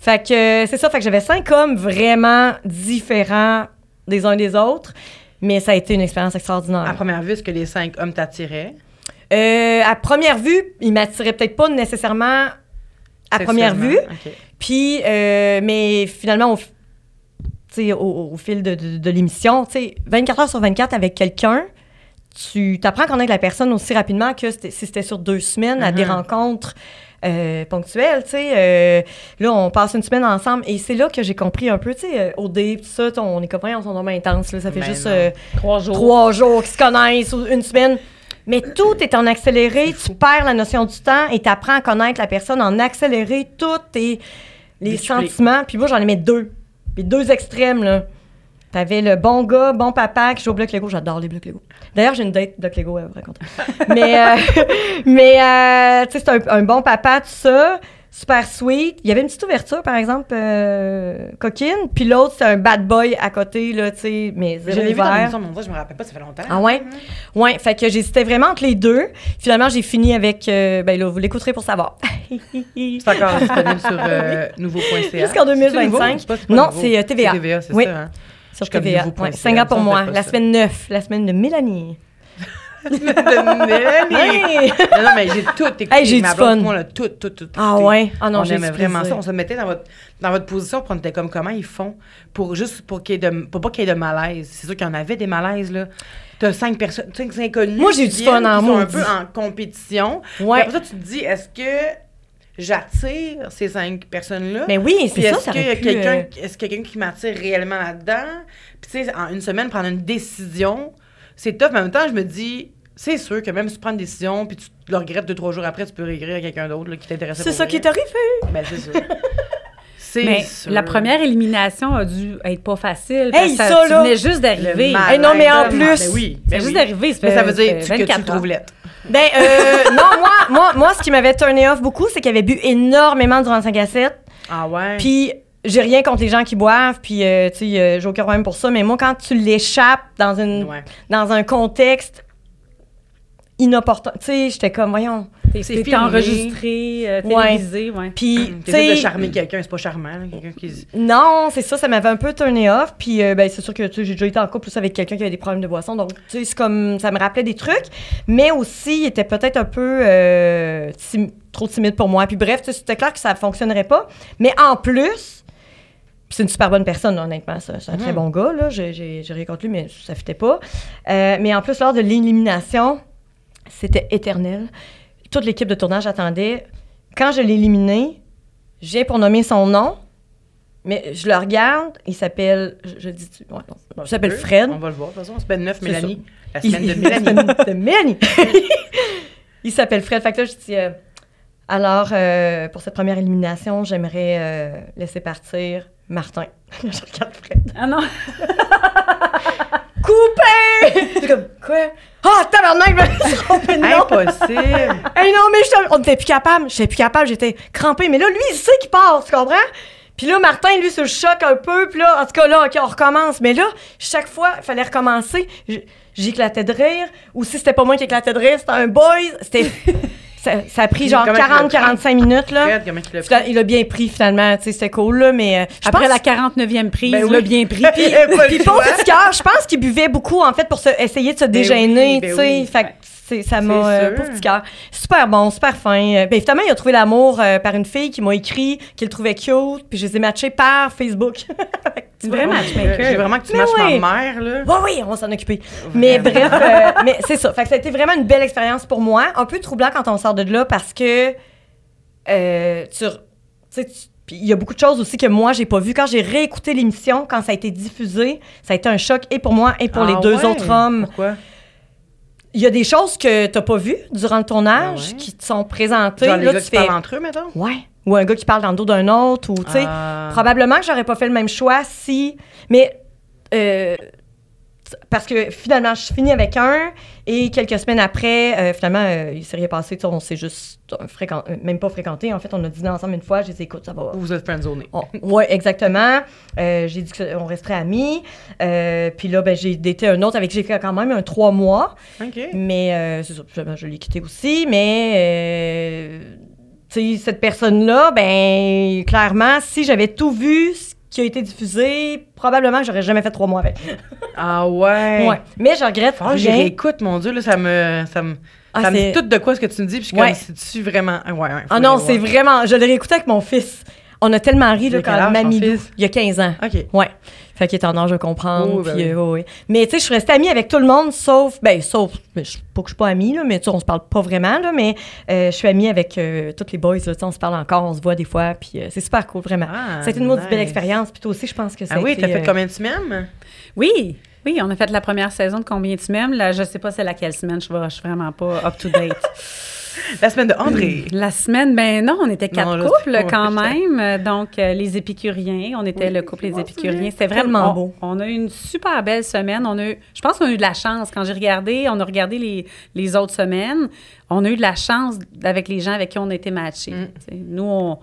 Fait que euh, c'est ça, fait que j'avais cinq hommes vraiment différents des uns des autres, mais ça a été une expérience extraordinaire. À première vue, est-ce que les cinq hommes t'attiraient? Euh, à première vue, ils m'attiraient peut-être pas nécessairement à première vue, puis, euh, mais finalement, au, au, au fil de, de- de l'émission, tu sais, 24 heures sur 24 avec quelqu'un, tu t'apprends à connaître la personne aussi rapidement que si c'était sur deux semaines à des Mhm. rencontres euh, ponctuelles, tu sais. euh, là, on passe une semaine ensemble et c'est là que j'ai compris un peu, tu sais, euh, au dé, tout ça, on est copains, on sont vraiment intenses, là, ça fait Ben juste euh, Trois jours. trois jours qui se connaissent ou une semaine. Mais tout est en accéléré, tu perds la notion du temps et tu apprends à connaître la personne en accéléré, tout et les sentiments. Puis moi, j'en aimais deux. Puis deux extrêmes, là. T'avais le bon gars, bon papa qui joue au bloc Lego. J'adore les blocs Lego. D'ailleurs, j'ai une date bloc Lego à vous raconter. mais, euh, mais euh, tu sais, c'est un, un bon papa, tout ça. Super sweet. Il y avait une petite ouverture, par exemple, euh, coquine. Puis l'autre, c'est un bad boy à côté, là, tu sais, mais Je zéro l'ai vu dans l'émission, mais on je me rappelle pas, ça fait longtemps. Ah ouais? Ouais, fait que j'hésitais vraiment entre les deux. Finalement, j'ai fini avec. euh, ben là, vous l'écouterez pour savoir. *laughs* C'est encore disponible sur euh, *laughs* nouveau.ca. Jusqu'en 2025. C'est pas- c'est pas Non, nouveau. c'est, TVA. C'est TVA, c'est Oui. ça. Hein? Sur TVA. Ouais, Singa pour ça, on moi. La semaine 9, la semaine de Mélanie. *laughs* de Mélanie. Non, non, mais j'ai tout écouté. Hey, j'ai du fun. Moi, là, tout, tout, tout. Ah écouté. ouais? Ah non, on aimait vraiment plaisir. ça. On se mettait dans votre, dans votre position, puis on était comme comment ils font pour juste pour qu'il y ait de, pour pas qu'il y ait de malaise? C'est sûr qu'il y en avait des malaises là. T'as cinq personnes, cinq inconnus. Moi, j'ai du fun en qui sont un peu en compétition. Ouais. Puis Après ça, tu te dis, est-ce que j'attire ces cinq personnes-là? Mais oui, Puis c'est ça, est-ce ça qu'il y a quelqu'un euh, est-ce quelqu'un qui m'attire réellement là-dedans? Puis tu sais, en une semaine, prendre une décision, c'est tough, mais en même temps, je me dis, c'est sûr que même si tu prends une décision, puis tu le regrettes deux, trois jours après, tu peux réécrire à quelqu'un d'autre là, qui t'intéressait C'est ça vrai. qui est arrivé. Ben, c'est ça. *laughs* c'est Mais sûr. la première élimination a dû être pas facile. Hey, parce que ça, tu là! venais juste d'arriver. Hey, non, mais en Ben plus- oui, C'est ben juste oui. d'arriver. Mais ça veut dire fait que tu le 24 trouves lettre. Ben, euh, *laughs* non, moi, moi, moi, ce qui m'avait turné off beaucoup, c'est qu'il avait bu énormément durant le 5 à 7. Ah ouais? Puis, j'ai rien contre les gens qui boivent, puis, euh, tu sais, euh, j'ai aucun problème pour ça. Mais moi, quand tu l'échappes dans, une, Ouais. dans un contexte inopportun, tu sais, j'étais comme, voyons. T'es C'est enregistré, euh, télévisé, ouais. Puis, tu de charmer quelqu'un, c'est pas charmant, là, quelqu'un qui... non, c'est ça, ça m'avait un peu turné off. Puis, euh, ben, c'est sûr que j'ai déjà été en couple aussi avec quelqu'un qui avait des problèmes de boisson. Donc, tu sais, c'est comme, ça me rappelait des trucs. Mais aussi, il était peut-être un peu euh, tim- trop timide pour moi. Puis, bref, c'était clair que ça fonctionnerait pas. Mais en plus, c'est une super bonne personne, là, honnêtement. C'est c'est un très Mhm. bon gars, là. J'ai rien contre lui, mais ça fitait pas. Euh, mais en plus, lors de l'élimination, c'était éternel. Toute l'équipe de tournage attendait. Quand je l'ai éliminé, je viens pour nommer son nom, mais je le regarde, il s'appelle. Je, je dis. Ouais, non, il s'appelle Fred. On va le voir, de toute façon. Semaine 9, C'est Mélanie. La Il- semaine de *laughs* la Mélanie. de Mélanie. *laughs* il s'appelle Fred. Fait que là, je dis. euh, alors, euh, pour cette première élimination, j'aimerais euh, laisser partir Martin. *laughs* je regarde Fred. Ah non, Coupé! Je suis comme, quoi? Ah, tabarnak, je me. Impossible. *laughs* Hey non, mais je- on était plus capable. J'étais plus capable, j'étais crampée. Mais là, lui, il sait qu'il part, tu comprends? Puis là, Martin, lui, se choque un peu. Puis là, en tout cas, là, OK, on recommence. Mais là, chaque fois, il fallait recommencer. J'éclatais de rire. Ou si c'était pas moi qui éclatais de rire, c'était un boy. C'était... *laughs* ça, ça a pris genre Comment il l'a 40-45 minutes, là. Il Puis a bien pris, finalement. Tu sais, c'était cool, là. Mais euh, je après pense- la 49e prise, Ben il l'a oui. bien pris. *laughs* Puis, Puis pauvre petit cœur, je pense qu'il buvait beaucoup, en fait, pour se, essayer de se dégainer, oui, ben tu sais. oui. Fait ça m'a... euh, petit cœur. Super bon, super fin. Euh, Ben, évidemment, il a trouvé l'amour euh, par une fille qui m'a écrit qu'il le trouvait cute, puis je les ai matchés par Facebook. C'est vrai matchmaker. vraiment que tu Mais matches oui. ma mère, là. Oui, oui, on va s'en occuper. Mais bref, euh, mais c'est ça. Fait que ça a été vraiment une belle expérience pour moi. Un peu troublant quand on sort de là parce que euh, tu, tu tu- il y a beaucoup de choses aussi que moi, j'ai pas vues. Quand j'ai réécouté l'émission, quand ça a été diffusé, ça a été un choc et pour moi et pour les Ah deux ouais? autres hommes. Pourquoi? Il y a des choses que t'as pas vues durant le tournage Ah ouais? qui te sont présentées. Genre les Là, gars tu qui fais, parlent entre eux, mettons? Ouais. Ou un gars qui parle dans le dos d'un autre, ou, tu sais. Ah. Probablement que j'aurais pas fait le même choix si. Mais. euh, parce que finalement, je finis avec un et quelques semaines après, euh, finalement, euh, il s'est rien passé. On s'est juste euh, euh, même pas fréquenté. En fait, on a dîné ensemble une fois. J'ai dit, écoute, ça va. Vous êtes friendzonés. On- ouais, exactement. Euh, j'ai dit qu'on resterait amis. Puis là, ben, j'ai daté un autre avec qui j'ai fait quand même un trois mois. OK. Mais c'est ça, je l'ai quitté aussi. Mais euh, tu sais, cette personne-là, ben clairement, si j'avais tout vu qui a été diffusé, probablement j'aurais jamais fait trois mois avec. Ah ouais. Ouais. Mais je regrette j'y rien. réécoute, mon Dieu, là, ça me... Ça me... Ah, ça me dit tout de quoi ce que tu me dis, puis je suis Ouais. c'est-tu vraiment... Ah, ouais, Ah non, c'est vraiment. Je l'ai réécouté avec mon fils. On a tellement ri là, quand fils? Il y a 15 ans. OK. Ouais. Fait qu'il est en âge de comprendre. Oh, ben puis, oui. euh, ouais. Mais tu sais, je suis restée amie avec tout le monde, sauf. Ben, sauf. je- pas que je suis pas amie, là, mais tu sais, on se parle pas vraiment, là, mais euh, je suis amie avec euh, tous les boys, là, tu sais, on se parle encore, on se voit des fois, puis euh, c'est super cool, vraiment. Ah, ça a été une maudite belle nice. expérience, puis toi aussi, je pense que ça Ah oui, t'as fait euh, combien de semaines? Oui, oui, on a fait la première saison de combien de semaines? Là, je sais pas c'est laquelle semaine, je ne suis vraiment pas up to date. *laughs* La semaine de André. *clears throat* La semaine, ben non, on était quatre Non, là, couples quand même. Donc, euh, les épicuriens, on était le couple Les épicuriens. C'était vraiment beau. On, on a eu une super belle semaine. On a eu, je pense qu'on a eu de la chance. Quand j'ai regardé, on a regardé les, les autres semaines. On a eu de la chance avec les gens avec qui on a été matchés. Mm. Nous, on,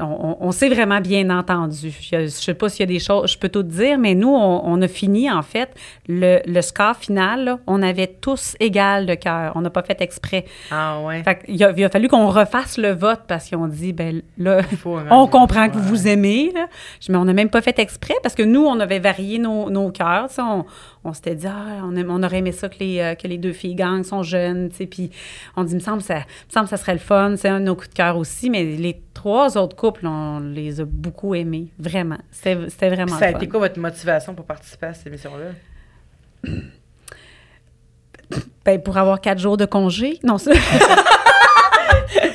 on, on s'est vraiment bien entendu. Je ne sais pas s'il y a des choses, je peux tout dire, mais nous, on, on a fini, en fait, le, le score final, là, on avait tous égal de cœur. On n'a pas fait exprès. Ah ouais. Fait a, il a fallu qu'on refasse le vote parce qu'ils ont dit, ben là, *laughs* on comprend que vous aimez. Là. Je- Mais on n'a même pas fait exprès parce que nous, on avait varié nos, nos cœurs. On, on s'était dit, ah, on, aime- on aurait aimé ça que les, euh, que les deux filles gagnent, sont jeunes. tu sais. Puis on dit, me semble, ça, me semble ça serait le fun. C'est un de nos coups de cœur aussi. Mais les trois autres couples, on les a beaucoup aimés. Vraiment. C'était Puis vraiment ça a fun. été quoi votre motivation pour participer à cette émission-là? Ben, pour avoir quatre jours de congé? Non, ça. *laughs*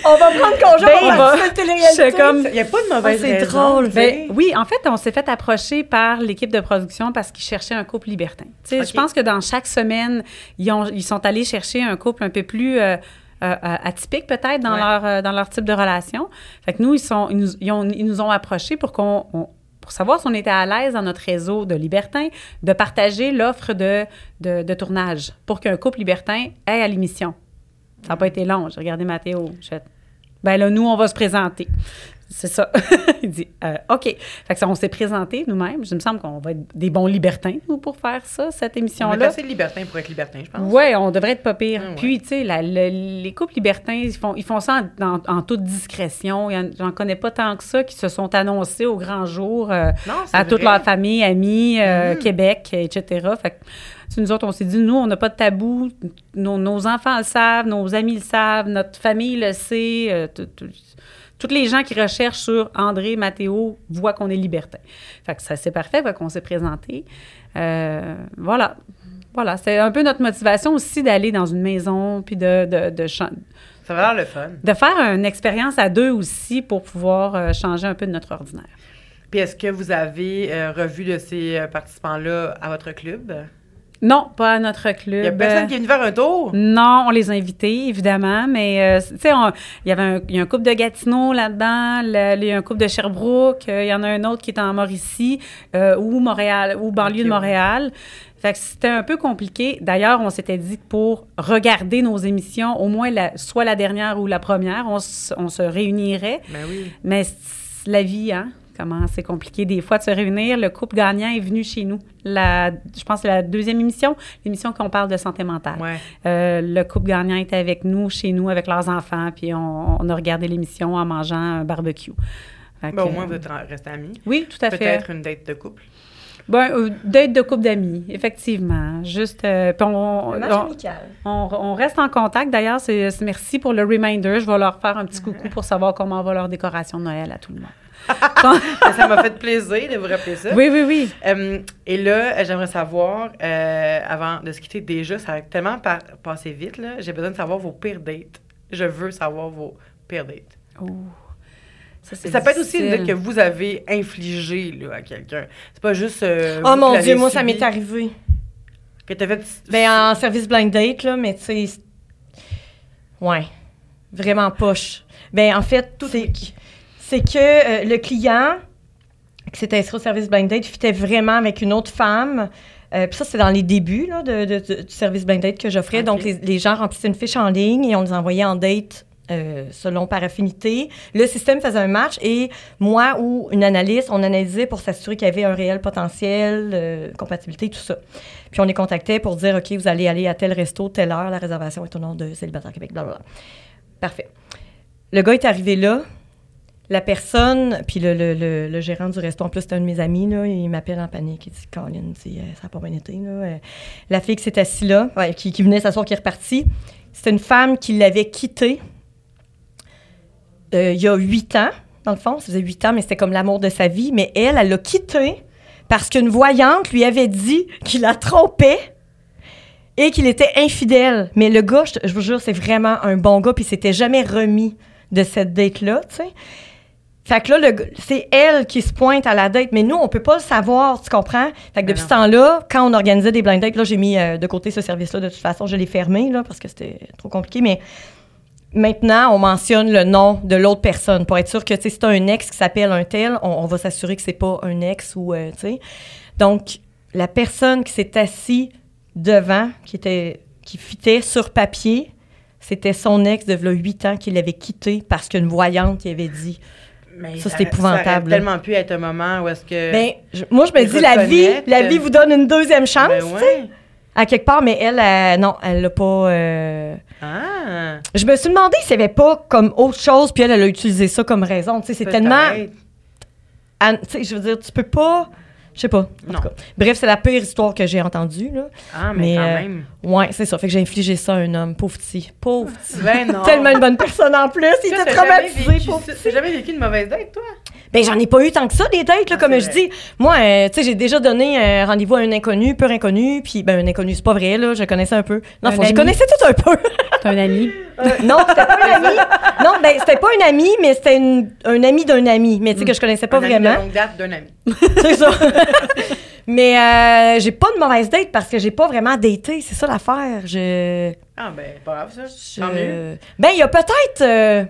On va prendre congé, Ben, on va télé-réalité. Comme- Il n'y a pas de mauvaise Ah, c'est drôle. Ben, oui, en fait, on s'est fait approcher par l'équipe de production parce qu'ils cherchaient un couple libertin. Tu sais, Ok. Je pense que dans chaque semaine, ils, ont, ils sont allés chercher un couple un peu plus euh, euh, euh, atypique peut-être dans, Ouais. leur, euh, dans leur type de relation. Fait que nous, ils, sont, ils, nous, ils ont, ils nous ont approchés pour qu'on... on- pour savoir si on était à l'aise dans notre réseau de libertins, de partager l'offre de, de, de tournage pour qu'un couple libertin aille à l'émission. Ça n'a pas été long. J'ai regardé Mathéo. Ben là, nous, on va se présenter. C'est ça. *laughs* Il dit, euh, OK. Fait que ça, on s'est présenté nous-mêmes. Je me semble qu'on va être des bons libertins, nous, pour faire ça, cette On est émission-là. assez libertin pour être libertin, je pense. Oui, on devrait être pas pire. Ah ouais. Puis, tu sais, le- les couples libertins, ils font, ils font ça en, en- en toute discrétion. Il J'en connais pas tant que ça qui se sont annoncés au grand jour euh, Non, à toute vrai. leur famille, amis, euh, Mhm. Québec, etc. Fait que, nous autres, on s'est dit, nous, on n'a pas de tabou. Nos, nos enfants le savent, nos amis le savent, notre famille le sait. euh, tout- tout- toutes les gens qui recherchent sur André, Mathéo voient qu'on est libertin. Fait que ça, c'est parfait, fait qu'on s'est présenté. Euh, voilà. Voilà, c'est un peu notre motivation aussi d'aller dans une maison, puis de, de, de, Ça va le fun. de faire une expérience à deux aussi pour pouvoir euh, changer un peu de notre ordinaire. Puis est-ce que vous avez euh, revu de ces participants-là à votre club? Non, pas à notre club. Il n'y a personne qui est venu faire un tour? Non, on les a invités, évidemment, mais euh, tu sais, il y avait un, y a un couple de Gatineau là-dedans, il y a un couple de Sherbrooke, euh, il y en a un autre qui est en Mauricie euh, ou Montréal, ou banlieue de Montréal. Fait que c'était un peu compliqué. D'ailleurs, on s'était dit que pour regarder nos émissions, au moins la, soit la dernière ou la première, on, se- on se réunirait. Ben oui. Mais c'est la vie, hein? Comment c'est compliqué des fois de se réunir. Le couple gagnant est venu chez nous. La, je pense que c'est la deuxième émission, l'émission qu'on parle de santé mentale. Ouais. Euh, le couple gagnant était avec nous, chez nous, avec leurs enfants, puis on, on a regardé l'émission en mangeant un barbecue. Fait Ben, au moins, vous êtes en- restés amis. Oui, tout à fait. Peut-être une date de couple. Ben, euh, date de couple d'amis, effectivement. Juste, euh, puis on, reste en contact. D'ailleurs, c'est c'est- merci pour le reminder. Je vais leur faire un petit *laughs* coucou pour savoir comment va leur décoration de Noël à tout le monde. *laughs* Ça m'a fait plaisir de vous rappeler ça. oui, oui, oui. Euh, et là, j'aimerais savoir, euh, avant de se quitter déjà, ça a tellement par- passé vite, là, j'ai besoin de savoir vos pires dates. Je veux savoir vos pires dates. Oh. Ça, peut être aussi une date que vous avez infligée là, à quelqu'un. C'est pas juste. euh, Oh mon Dieu, moi, ça m'est arrivé. Que t'as fait. Ben, en service blind date, là, mais tu sais. Ouais. Vraiment poche. Ben, en fait, c'est, c'est que euh, le client qui s'était inscrit au service blind date fitait vraiment avec une autre femme. Euh, Puis ça, c'est dans les débuts là, de, de- de- du service blind date que j'offrais. Donc, les, les gens remplissaient une fiche en ligne et on les envoyait en date euh, selon par affinité. Le système faisait un match et moi ou une analyste, on analysait pour s'assurer qu'il y avait un réel potentiel, euh, compatibilité, tout ça. Puis on les contactait pour dire, OK, vous allez aller à tel resto, telle heure, la réservation est au nom de Célibataire Québec, blablabla. Parfait. Le gars est arrivé là. La personne, puis le, le- le- gérant du resto, en plus, c'était un de mes amis, là, il m'appelle en panique. Il dit Colin, dit, euh, ça n'a pas bien été. Là. Euh, La fille qui s'est assise là, qui, qui venait s'asseoir, qui est repartie, c'était une femme qui l'avait quitté euh, il y a huit ans, dans le fond. Ça faisait huit ans, mais c'était comme l'amour de sa vie. Mais elle, elle l'a quitté parce qu'une voyante lui avait dit qu'il la trompait et qu'il était infidèle. Mais le gars, je vous jure, c'est vraiment un bon gars, puis il s'était jamais remis de cette date-là, tu sais. Fait que là, c'est elle qui se pointe à la date, mais nous, on peut pas le savoir, tu comprends? Fait que depuis ce temps-là, quand on organisait des blind dates, là, j'ai mis euh, de côté ce service-là, de toute façon, je l'ai fermé, là, parce que c'était trop compliqué, mais maintenant, on mentionne le nom de l'autre personne pour être sûr que, tu sais, si t'as un ex qui s'appelle un tel, on, on va s'assurer que c'est pas un ex ou, euh, tu sais. Donc, la personne qui s'est assise devant, qui était, qui fitait sur papier, c'était son ex de là, 8 ans qui l'avait quitté parce qu'une voyante lui avait dit. Mais Ça, c'est épouvantable, Ça tellement pu être un moment où est-ce que. Ben, je- moi, je me dis, la vie, la vie vous donne une deuxième chance, Ben tu sais, ouais. à quelque part, mais elle, euh, non, elle l'a pas. euh, Ah. Je me suis demandé s'il n'y avait pas comme autre chose, puis elle, elle a utilisé ça comme raison. Tu sais, c'est tellement. Tu sais, je veux dire, tu peux pas. Je sais pas. en Non. tout cas. Bref, c'est la pire histoire que j'ai entendue, là. Ah, mais, Mais, quand euh, même. Ouais, c'est ça. Fait que j'ai infligé ça à un homme. Pauvre petit. Pauvre *laughs* petit. Ben non. Tellement une bonne personne en plus. Il était traumatisé, petit. T'as jamais vécu une mauvaise date, toi? Ben, j'en ai pas eu tant que ça, des dates, là, Ah, comme je dis. Moi, euh, tu sais, j'ai déjà donné un rendez-vous à un inconnu, peu inconnu, puis ben, un inconnu, c'est pas vrai, là, je connaissais un peu. Non, je connaissais tout un peu. T'as un ami? Euh, *laughs* non, c'était pas un ami. Non, ben, c'était pas un ami, mais c'était un ami d'un ami, mais tu sais, que je connaissais pas Un ami vraiment. de longue date d'un ami. C'est ça. *laughs* *laughs* mais euh, j'ai pas de mauvaise date parce que j'ai pas vraiment daté, c'est ça l'affaire. Je. Ah, ben, pas grave, ça. je- Tant mieux. Ben, il y a peut-être. euh,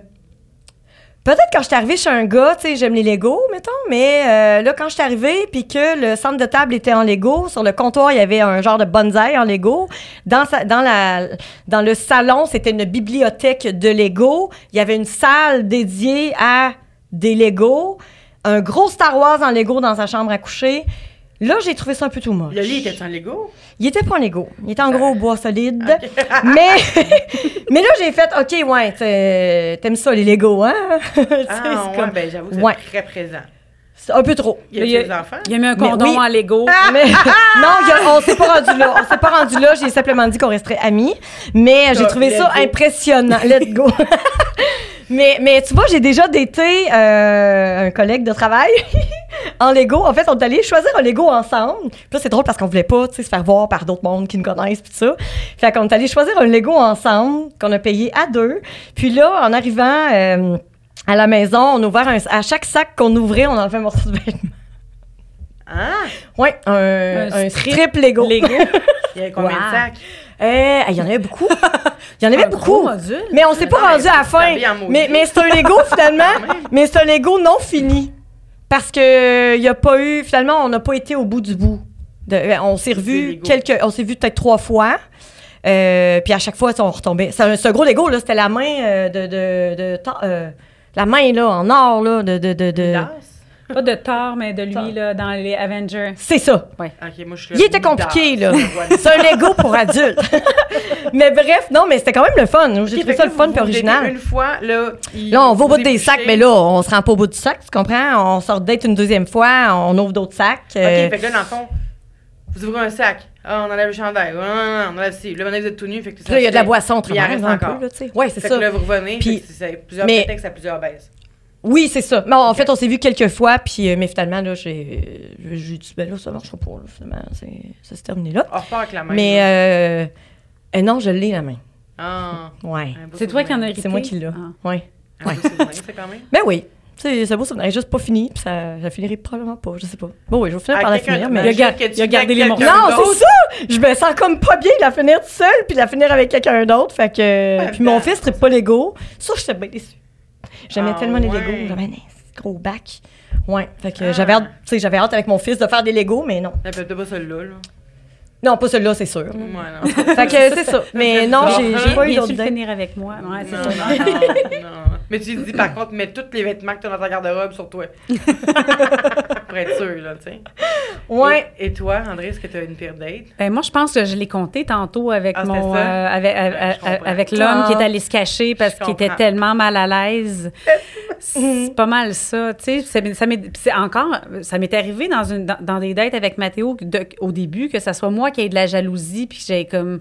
Peut-être quand je suis arrivée chez un gars, tu sais, j'aime les Legos, mettons, mais euh, là, quand je suis arrivée, puis que le centre de table était en Lego, sur le comptoir, il y avait un genre de bonsaï en Lego. Dans, sa- dans, la, dans le salon, c'était une bibliothèque de Lego. Il y avait une salle dédiée à des Legos. Un gros Star Wars en Lego dans sa chambre à coucher. Là, j'ai trouvé ça un peu tout moche. Le lit était en Lego? Il était pas en Lego. Il était en gros bois solide. *laughs* Mais, mais là, j'ai fait, OK, ouais, t'aimes ça, les Lego, hein? *laughs* Ah, c'est ouais, comme- ben, j'avoue c'est Ouais. très présent. c'est un peu trop. Il y a Il y a- des enfants? Il a mis un condom oui. en Lego. *laughs* Mais- non, il y a- on s'est pas rendu là. On s'est pas rendu là. J'ai simplement dit qu'on resterait amis. Mais j'ai trouvé ça go. impressionnant. Let's go. Mais, mais tu vois, j'ai déjà daté euh, un collègue de travail *laughs* en Lego. En fait, on est allé choisir un Lego ensemble. Puis là, c'est drôle parce qu'on voulait pas se faire voir par d'autres mondes qui nous connaissent puis tout ça. Fait qu'on est allé choisir un Lego ensemble qu'on a payé à deux. Puis là, en arrivant euh, à la maison, on a ouvert un, à chaque sac qu'on ouvrait, on enlevait un morceau de vêtement. Ah! Ouais, un, Un un strip strip Lego. Lego. *laughs* Il y avait combien Wow. de sacs? Euh, il y en avait beaucoup. Il y en avait *laughs* Un beaucoup. gros module. Mais on s'est pas rendu à la fin. Mais, mais c'est un Lego finalement. *laughs* Mais c'est un Lego non fini. Parce que il y a pas eu. Finalement, on n'a pas été au bout du bout. De- euh, on s'est revu quelques. On s'est vu peut-être trois fois. Euh, puis à chaque fois, on retombait. C'est un, c'est un gros Lego, là. C'était la main euh, de. de, euh, la main, là, en or, là, de. de, de, de- Midas? Pas de Thor, mais de lui, là, dans les Avengers. C'est ça. Ok, moi, je suis Il était compliqué, là. *laughs* C'est un Lego pour adultes. *laughs* mais bref, non, mais c'était quand même le fun. J'ai trouvé ça le fun puis original. Une fois, là. Là, on va au bout des sacs, mais là, on se rend pas au bout du sac, tu comprends? On sort d'être une deuxième fois, on ouvre d'autres sacs. euh, Ok, fait que là, dans le fond, vous ouvrez un sac. Ah, on enlève le chandail. Non, non, non, on enlève ci. Là, vous êtes tout nu. Fait que ça là, il y a de la fait- boisson, Puis il en travail, reste un encore. peu, là, tu sais. Ouais, c'est Fait ça. que là, vous revenez. Puis- c'est plusieurs mais- prétextes à plusieurs baises. Oui, c'est ça. Mais en fait, on s'est vu quelques fois, puis, euh, mais finalement, là, j'ai j'ai dit, ben là, ça marchera pas, là, finalement. c'est- Ça s'est terminé là. On repart avec la main. Mais euh, euh, non, je l'ai, la main. Ah, Ouais. C'est toi qui en as hérité. C'est moi qui l'ai. Ah. Ouais. Un beau souvenir, c'est quand même. Ben oui. C'est c'est beau, ça n'est juste pas fini, puis ça, ça finirait probablement pas, je sais pas. Bon, oui, je vais finir Ah, par la finir, mais... Il a il a gardé les quelqu'un Non, d'autre. c'est ça! Je me sens comme pas bien de la finir toute seule, puis de la finir avec quelqu'un d'autre. Fait que. puis mon ben, fils tripe pas Lego. Ça, j'étais bien déçue. J'aimais Ah, tellement les. Legos. J'avais un gros bac. Ouais. Fait que Ah. j'avais hâte, tu sais, j'avais hâte avec mon fils de faire des Legos, mais non. Elle peut pas celle-là, là? Non, pas celui-là, c'est sûr. Ouais, non. Fait que c'est ça. *laughs* Mais non, j'ai j'ai pas eu d'autres dates. finir avec moi? Ouais, c'est Non, ça. non, non, non. *laughs* Mais tu dis, par contre, mets tous les vêtements que tu as dans ta garde-robe sur toi. *laughs* Pour être sûr, là, tu sais. Ouais. Et, et toi, André, est-ce que tu as une pire date? Ben, moi, je pense que je l'ai compté tantôt avec Ah, mon ça? euh, avec, euh, comprends. avec l'homme qui est allé se cacher parce qu'il était tellement mal à l'aise. C'est pas mal ça, tu sais. c'est- Ça m'est c'est encore, ça m'est arrivé dans une dans, dans des dates avec Mathéo de- au début que ça soit moi qui ait de la jalousie puis que j'ai comme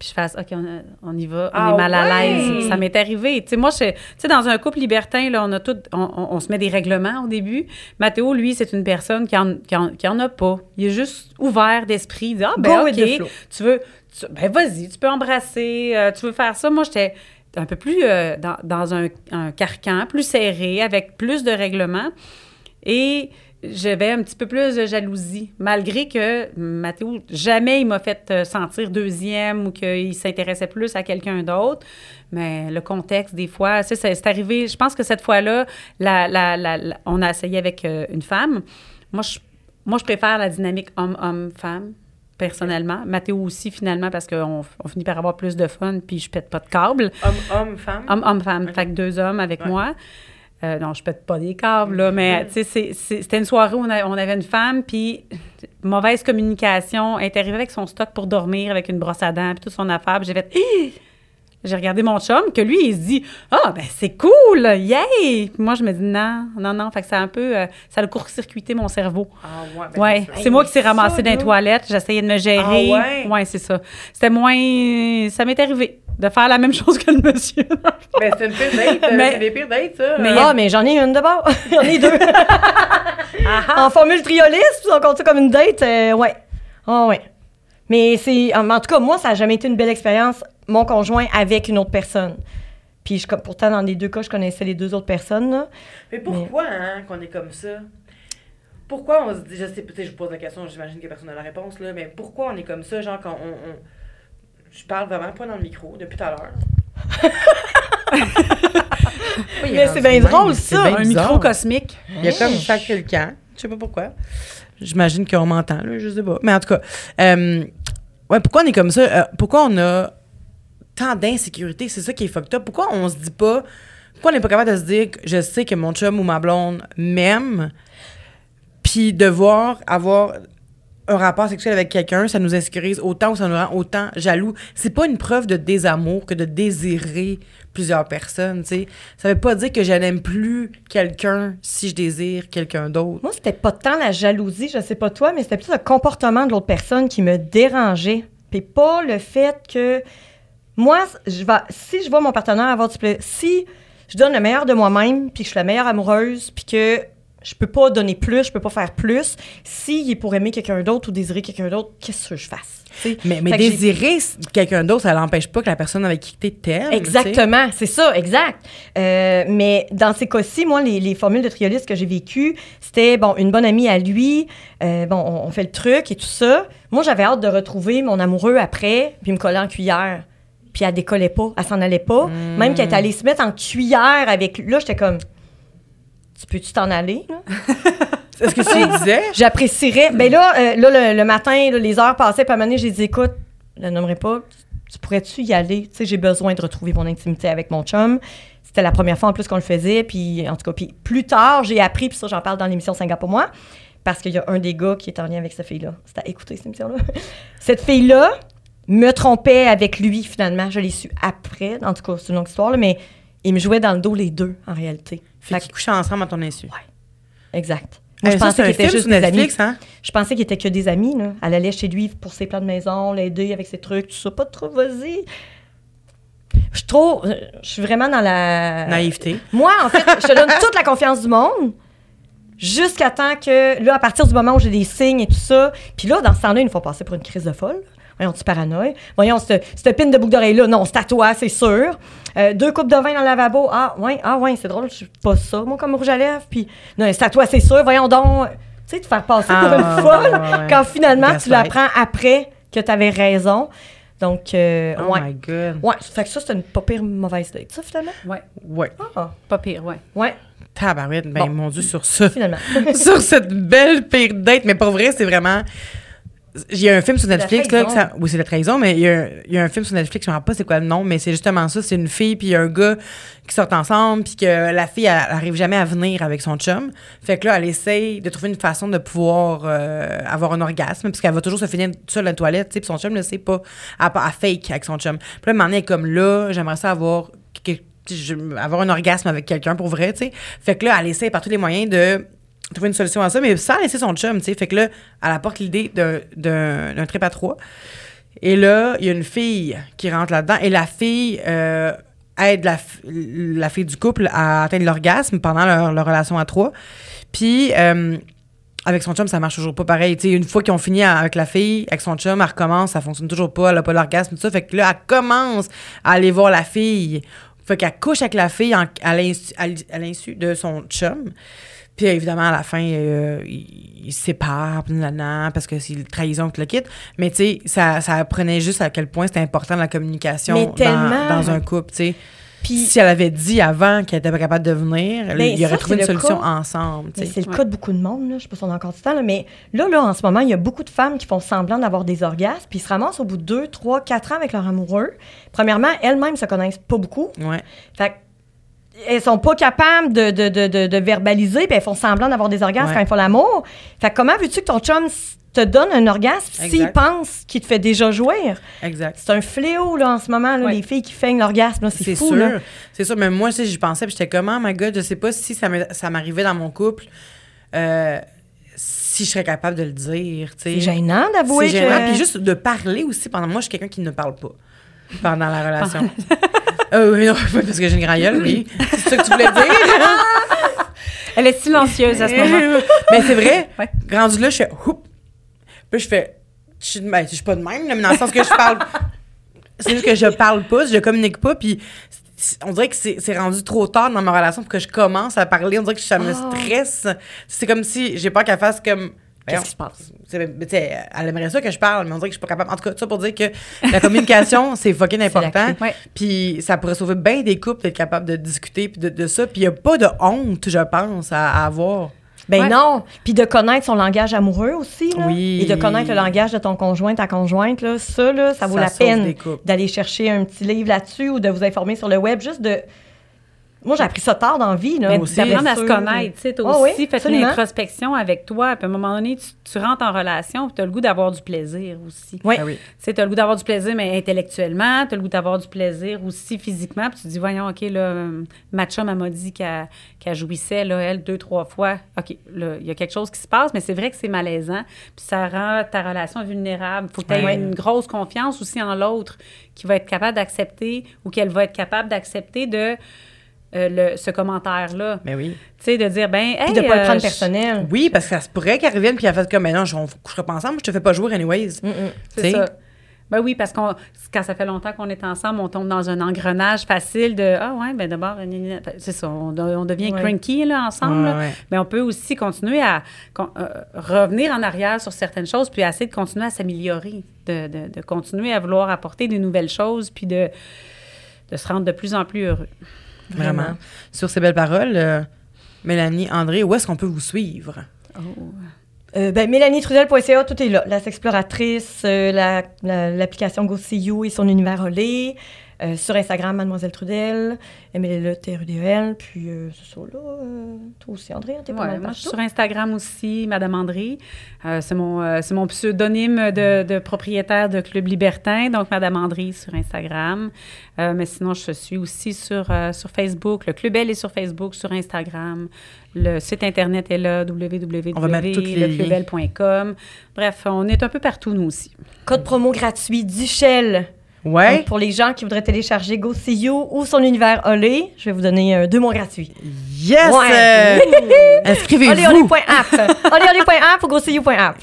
puis je fasse OK, on, a- on y va, on Ah est mal à ouais! l'aise. Ça m'est arrivé. Tu sais, moi, je- tu sais, dans un couple libertin, là, on a tout, on, on- on se met des règlements au début. Mathéo, lui, c'est une personne qui en, qui, en, qui en a pas. Il est juste ouvert d'esprit. Il dit, ah, ben, Go OK, tu veux, tu- ben, vas-y, tu peux embrasser, euh, tu veux faire ça. Moi, j'étais un peu plus euh, dans, dans un, un carcan, plus serré, avec plus de règlements. Et j'avais un petit peu plus de jalousie, malgré que Mathéo, jamais il m'a fait euh, sentir deuxième ou qu'il s'intéressait plus à quelqu'un d'autre. Mais le contexte, des fois, c'est, c'est arrivé. Je pense que cette fois-là, la, la- la- on a essayé avec euh, une femme. Moi je, moi, je préfère la dynamique homme-homme-femme, personnellement. Mathéo aussi, finalement, parce qu'on on finit par avoir plus de fun, puis je pète pas de câble. Homme, homme, femme? Homme-homme-femme. Ok. Fait que deux hommes avec Ouais. moi. Euh, non, je pète pas des câbles, là, mais tu sais, c'est- c'est- c'était une soirée où on, a- on avait une femme, puis mauvaise communication. Elle est arrivée avec son stock pour dormir, avec une brosse à dents, puis toute son affaire. Puis j'ai fait! J'ai regardé mon chum, que lui, il se dit Ah, ben c'est cool, yay! Puis moi, je me dis Non, non, non. Fait que ça a un peu. euh, ça a court-circuité mon cerveau. Ah ouais. ben, Ouais, c'est ça. c'est moi qui s'est ça, ramassée dans les toilettes. J'essayais de me gérer. Ah ouais? c'est ça. C'était moins. Ça m'est arrivé de faire la même *laughs* chose que le monsieur. Ben, c'est une pire date. euh, Mais- c'est des pires dates, ça. Mais- Ah, mais j'en ai une de bord. *laughs* j'en ai deux. Ah, en formule trioliste, puis on compte ça comme une date, euh, ouais. Ah, ouais. Mais c'est. En en tout cas, moi, ça n'a jamais été une belle expérience, mon conjoint avec une autre personne. Puis je, pourtant, dans les deux cas, je connaissais les deux autres personnes. là. Mais pourquoi, hein, qu'on est comme ça? Pourquoi on se dit, je sais, peut-être je vous pose la question, j'imagine que personne n'a la réponse, là, mais pourquoi on est comme ça, genre, quand on. on- je parle vraiment pas dans le micro depuis tout à l'heure. Oui, *laughs* Mais c'est bien drôle, ça, bien un micro cosmique. Il y a comme sacré le camp. Je sais pas pourquoi. J'imagine qu'on m'entend, là, je sais pas. Mais en tout cas, euh, ouais, pourquoi on est comme ça? Euh, pourquoi on a tant d'insécurité? C'est ça qui est fucked up. Pourquoi on se dit pas. Pourquoi on n'est pas capable de se dire que je sais que mon chum ou ma blonde m'aime, puis devoir avoir un rapport sexuel avec quelqu'un, ça nous insécurise autant ou ça nous rend autant jaloux. C'est pas une preuve de désamour que de désirer plusieurs personnes, tu sais. Ça veut pas dire que je n'aime plus quelqu'un si je désire quelqu'un d'autre. Moi, c'était pas tant la jalousie, je sais pas toi, mais c'était plutôt le comportement de l'autre personne qui me dérangeait. Puis pas le fait que. Moi, je vais, si je vois mon partenaire avoir du plaisir, si je donne le meilleur de moi-même, puis que je suis la meilleure amoureuse, puis que je peux pas donner plus, je peux pas faire plus, s'il est pour aimer quelqu'un d'autre ou désirer quelqu'un d'autre, qu'est-ce que je fasse? Mais, désirer quelqu'un d'autre, ça n'empêche pas que la personne avec qui t'es t'aime. Exactement, c'est ça, exact. Euh, mais dans ces cas-ci, moi, les, les formules de triolistes que j'ai vécues, c'était, bon, une bonne amie à lui, euh, bon, on, on fait le truc et tout ça. Moi, j'avais hâte de retrouver mon amoureux après, puis me coller en cuillère. Puis elle décollait pas, elle s'en allait pas. Même qu'elle est allée se mettre en cuillère avec... Là, j'étais comme... Tu peux-tu t'en aller, là? *laughs* Est-ce que tu disais? J'apprécierais. Ben là, euh, là le, le matin, là, les heures passaient, puis à un moment donné, j'ai dit, écoute, je le nommerai pas, tu pourrais-tu y aller? Tu sais, j'ai besoin de retrouver mon intimité avec mon chum. C'était la première fois en plus qu'on le faisait, puis en tout cas, puis plus tard, j'ai appris, puis ça, j'en parle dans l'émission Singapour pour moi, parce qu'il y a un des gars qui est en lien avec cette fille-là. C'est à écouter, cette émission-là. *laughs* cette fille-là me trompait avec lui, finalement. Je l'ai su après, en tout cas, c'est une longue histoire, là, mais il me jouait dans le dos les deux, en réalité. Fait Fait qu'ils couchaient ensemble à ton insu. que- exact. Moi, Hey, je ça, pensais qu'ils étaient juste des amis. Hein? Je pensais qu'il était que des amis. Là. Elle allait chez lui pour ses plans de maison, l'aider avec ses trucs, tout ça. Pas trop, vas-y. Je suis trop. euh, Je suis vraiment dans la. Naïveté. Moi, en fait, je te donne toute la confiance du monde. Jusqu'à temps que, là, à partir du moment où j'ai des signes et tout ça, puis là, dans ce temps-là, ils nous font passer pour une crise de folle. Voyons, tu paranoïes. Voyons, cette, pine de boucle d'oreille-là, non, c'est à toi, c'est sûr. Euh, deux coupes de vin dans le lavabo, ah, ouais, ah, ouais, c'est drôle, je suis pas ça, moi, comme rouge à lèvres. Puis, non, c'est à toi, c'est sûr. Voyons donc. Tu sais, te faire passer pour Ah, une folle ouais, ouais. quand finalement, tu l'apprends après que tu avais raison. Donc, euh, Oh ouais. my God. Ouais, fait que ça, c'était une pas pire mauvaise date, ça, finalement. Ouais, Ouais. Ah, pas pire, ouais. ouais, Tabarouette, ben Bon. mon Dieu, sur ça. finalement. *laughs* sur cette belle pire date. Mais pour vrai, c'est vraiment. Il y a un film sur Netflix, là, que trahison. ça... oui, c'est la trahison, mais il y, a, il y a un film sur Netflix, je ne me rappelle pas c'est quoi le nom, mais c'est justement ça. C'est une fille, puis il y a un gars qui sortent ensemble, puis que la fille, elle, elle arrive jamais à venir avec son chum. Fait que là, elle essaye de trouver une façon de pouvoir euh, avoir un orgasme, parce qu'elle va toujours se finir à la toilette, tu sais, puis son chum ne sait pas. Elle, elle fake avec son chum. Puis là, à un moment donné, elle est comme là, j'aimerais ça avoir. avoir un orgasme avec quelqu'un pour vrai, tu sais. Fait que là, elle essaie par tous les moyens de trouver une solution à ça, mais sans laisser son chum, tu sais. Fait que là, elle apporte l'idée d'un- trip à trois. Et là, il y a une fille qui rentre là-dedans, et la fille euh, aide la, la fille du couple à atteindre l'orgasme pendant leur, relation à trois. Puis, euh, avec son chum, ça marche toujours pas pareil. Tu sais, une fois qu'ils ont fini avec la fille, avec son chum, elle recommence, ça fonctionne toujours pas, elle a pas l'orgasme, tout ça. Fait que là, elle commence à aller voir la fille. Fait qu'elle couche avec la fille à l'insu de son chum. Puis évidemment, à la fin, euh, ils ils se séparent, puis nanana, parce que c'est une trahison qui le quitte. Mais tu sais, ça, ça apprenait juste à quel point c'était important la communication dans, dans un couple, tu sais. Puis, Si elle avait dit avant qu'elle était pas capable de venir, Ben, il y aurait ça, trouvé une solution cas. ensemble, tu Mais sais. c'est le Ouais. cas de beaucoup de monde, là. je sais pas si on a encore du temps, là, mais là, là, en ce moment, il y a beaucoup de femmes qui font semblant d'avoir des orgasmes, puis ils se ramassent au bout de 2, 3, 4 ans avec leur amoureux. Premièrement, elles-mêmes se connaissent pas beaucoup. Ouais. Fait que, elles sont pas capables de, de, de, de, verbaliser, puis elles font semblant d'avoir des orgasmes Ouais. quand ils font l'amour. Fait que comment veux-tu que ton chum te donne un orgasme s'il pense qu'il te fait déjà jouir? Exact. C'est un fléau, là, en ce moment, là, Ouais. les filles qui feignent l'orgasme, là, c'est C'est fou, sûr. C'est sûr. Mais moi, sais, j'y pensais, puis j'étais comme, oh my god, je sais pas si ça m'arrivait dans mon couple, euh, si je serais capable de le dire. C'est gênant d'avouer C'est que... gênant. Puis juste de parler aussi pendant. Moi, je suis quelqu'un qui ne parle pas pendant la *laughs* relation. Euh, oui, non, *laughs* parce que j'ai une grande gueule, oui. C'est ça que tu voulais dire? *laughs* Elle est silencieuse à ce moment. Mais c'est vrai. *laughs* Ouais. Rendu là, je fais Oup. Puis je fais. Je suis, ben, je suis pas de même, là, mais dans le sens que je parle. c'est juste que je parle pas, je communique pas, puis on dirait que c'est c'est rendu trop tard dans ma relation pour que je commence à parler. On dirait que ça me Ah. stresse. C'est comme si j'ai peur qu'elle fasse comme. Qu'est-ce qui se passe? C'est- tu sais, elle aimerait ça que je parle, mais on dirait que je suis pas capable. En tout cas, ça pour dire que la communication, *laughs* c'est fucking important. Puis ça pourrait sauver bien des couples d'être capable de discuter puis de, de ça. Puis il n'y a pas de honte, je pense, à, à avoir. Ben Ouais. non. Puis de connaître son langage amoureux aussi. Là. Oui. Et de connaître le langage de ton conjoint, ta conjointe, là, ça, là, ça vaut Ça la sauve peine des couples. d'aller chercher un petit livre là-dessus ou de vous informer sur le web. Juste de. Moi, j'ai appris ça tard dans la vie. Là, Mais aussi. d'apprendre à se connaître. Tu sais, Ah aussi oui, fait absolument. l'introspection avec toi. Puis à un moment donné, tu, tu rentres en relation, puis tu as le goût d'avoir du plaisir aussi. Oui. Ah oui. Tu sais, tu as le goût d'avoir du plaisir, mais intellectuellement, tu as le goût d'avoir du plaisir aussi physiquement. Puis tu te dis, voyons, OK, là, ma chum, m'a dit qu'elle qu'elle jouissait, là, elle, deux, trois fois. OK, là, il y a quelque chose qui se passe, mais c'est vrai que c'est malaisant. Puis ça rend ta relation vulnérable. faut que tu aies une grosse confiance aussi en l'autre qui va être capable d'accepter ou qu'elle va être capable d'accepter de euh, le, ce commentaire-là. Mais oui. Tu sais, de dire, ben, hey, Puis de pas le euh, prendre je- personnel. Oui, parce que ça se pourrait qu'elle revienne puis elle fasse comme, mais non, je- on couchera pas ensemble, je te fais pas jouer anyways. Mm, mm. C'est ça. Ben oui, parce qu'on quand ça fait longtemps qu'on est ensemble, on tombe dans un engrenage facile de ah ouais, ben d'abord c'est ça, on, on devient Ouais. cranky là ensemble. là. Ouais, ouais. Mais on peut aussi continuer à con- euh, revenir en arrière sur certaines choses, puis essayer de continuer à s'améliorer, de, de, de continuer à vouloir apporter des nouvelles choses, puis de, de se rendre de plus en plus heureux. Vraiment. Vraiment. Sur ces belles paroles, euh, Mélanie, André, où est-ce qu'on peut vous suivre? Euh, ben, MélanieTrudel.ca, tout est là. La Sexploratrice, euh, la- la- l'application Go See You et son univers olé. Euh, sur Instagram, Mademoiselle Trudel, MLLE, TRUDEL. Puis, euh, c'est ça, là. euh, toi aussi, André, hein, t'es pas Ouais, mal moi, je suis partout. sur Instagram aussi, Madame André. Euh, c'est mon, euh, c'est mon pseudonyme de, de propriétaire de Club Libertin, donc Madame André sur Instagram. Euh, mais sinon, je suis aussi sur, euh, sur Facebook. Le Club Elle est sur Facebook, sur Instagram. Le site Internet est là, www.leclubelle.com. Bref, on est un peu partout, nous aussi. Code promo gratuit Duchel. Ouais. Donc, pour les gens qui voudraient télécharger Go See You ou son univers olé, je vais vous donner euh, deux mots gratuits. Yes! Ouais. euh, *laughs* Inscrivez-vous. Oléolé.app. Oléolé.app ou GoSeeYou.app.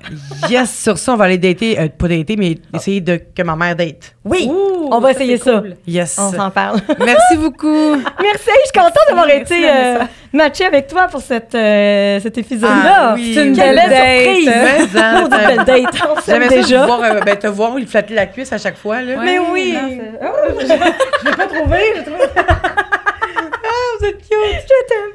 yes, sur ça, on va aller dater, euh, pas dater, mais essayer de, que ma mère date. Oui, Ouh, on va ça, essayer ça. cool. Yes. On s'en parle. *laughs* Merci beaucoup. Merci, je suis contente d'avoir été euh, matchée avec toi pour cette, euh, cet épisode-là. Ah, oui. C'est une belle belle surprise. date. Mais, hein, *laughs* Maudite belle date. On s'aime J'aimais ça déjà. te voir, euh, ben, te voir lui flatter la cuisse à chaque fois. Là. Mais Ouais, ah oui! Non, oh, je l'ai pas trouvé, j'ai trouvé. Ah, vous êtes cute! Je t'aime!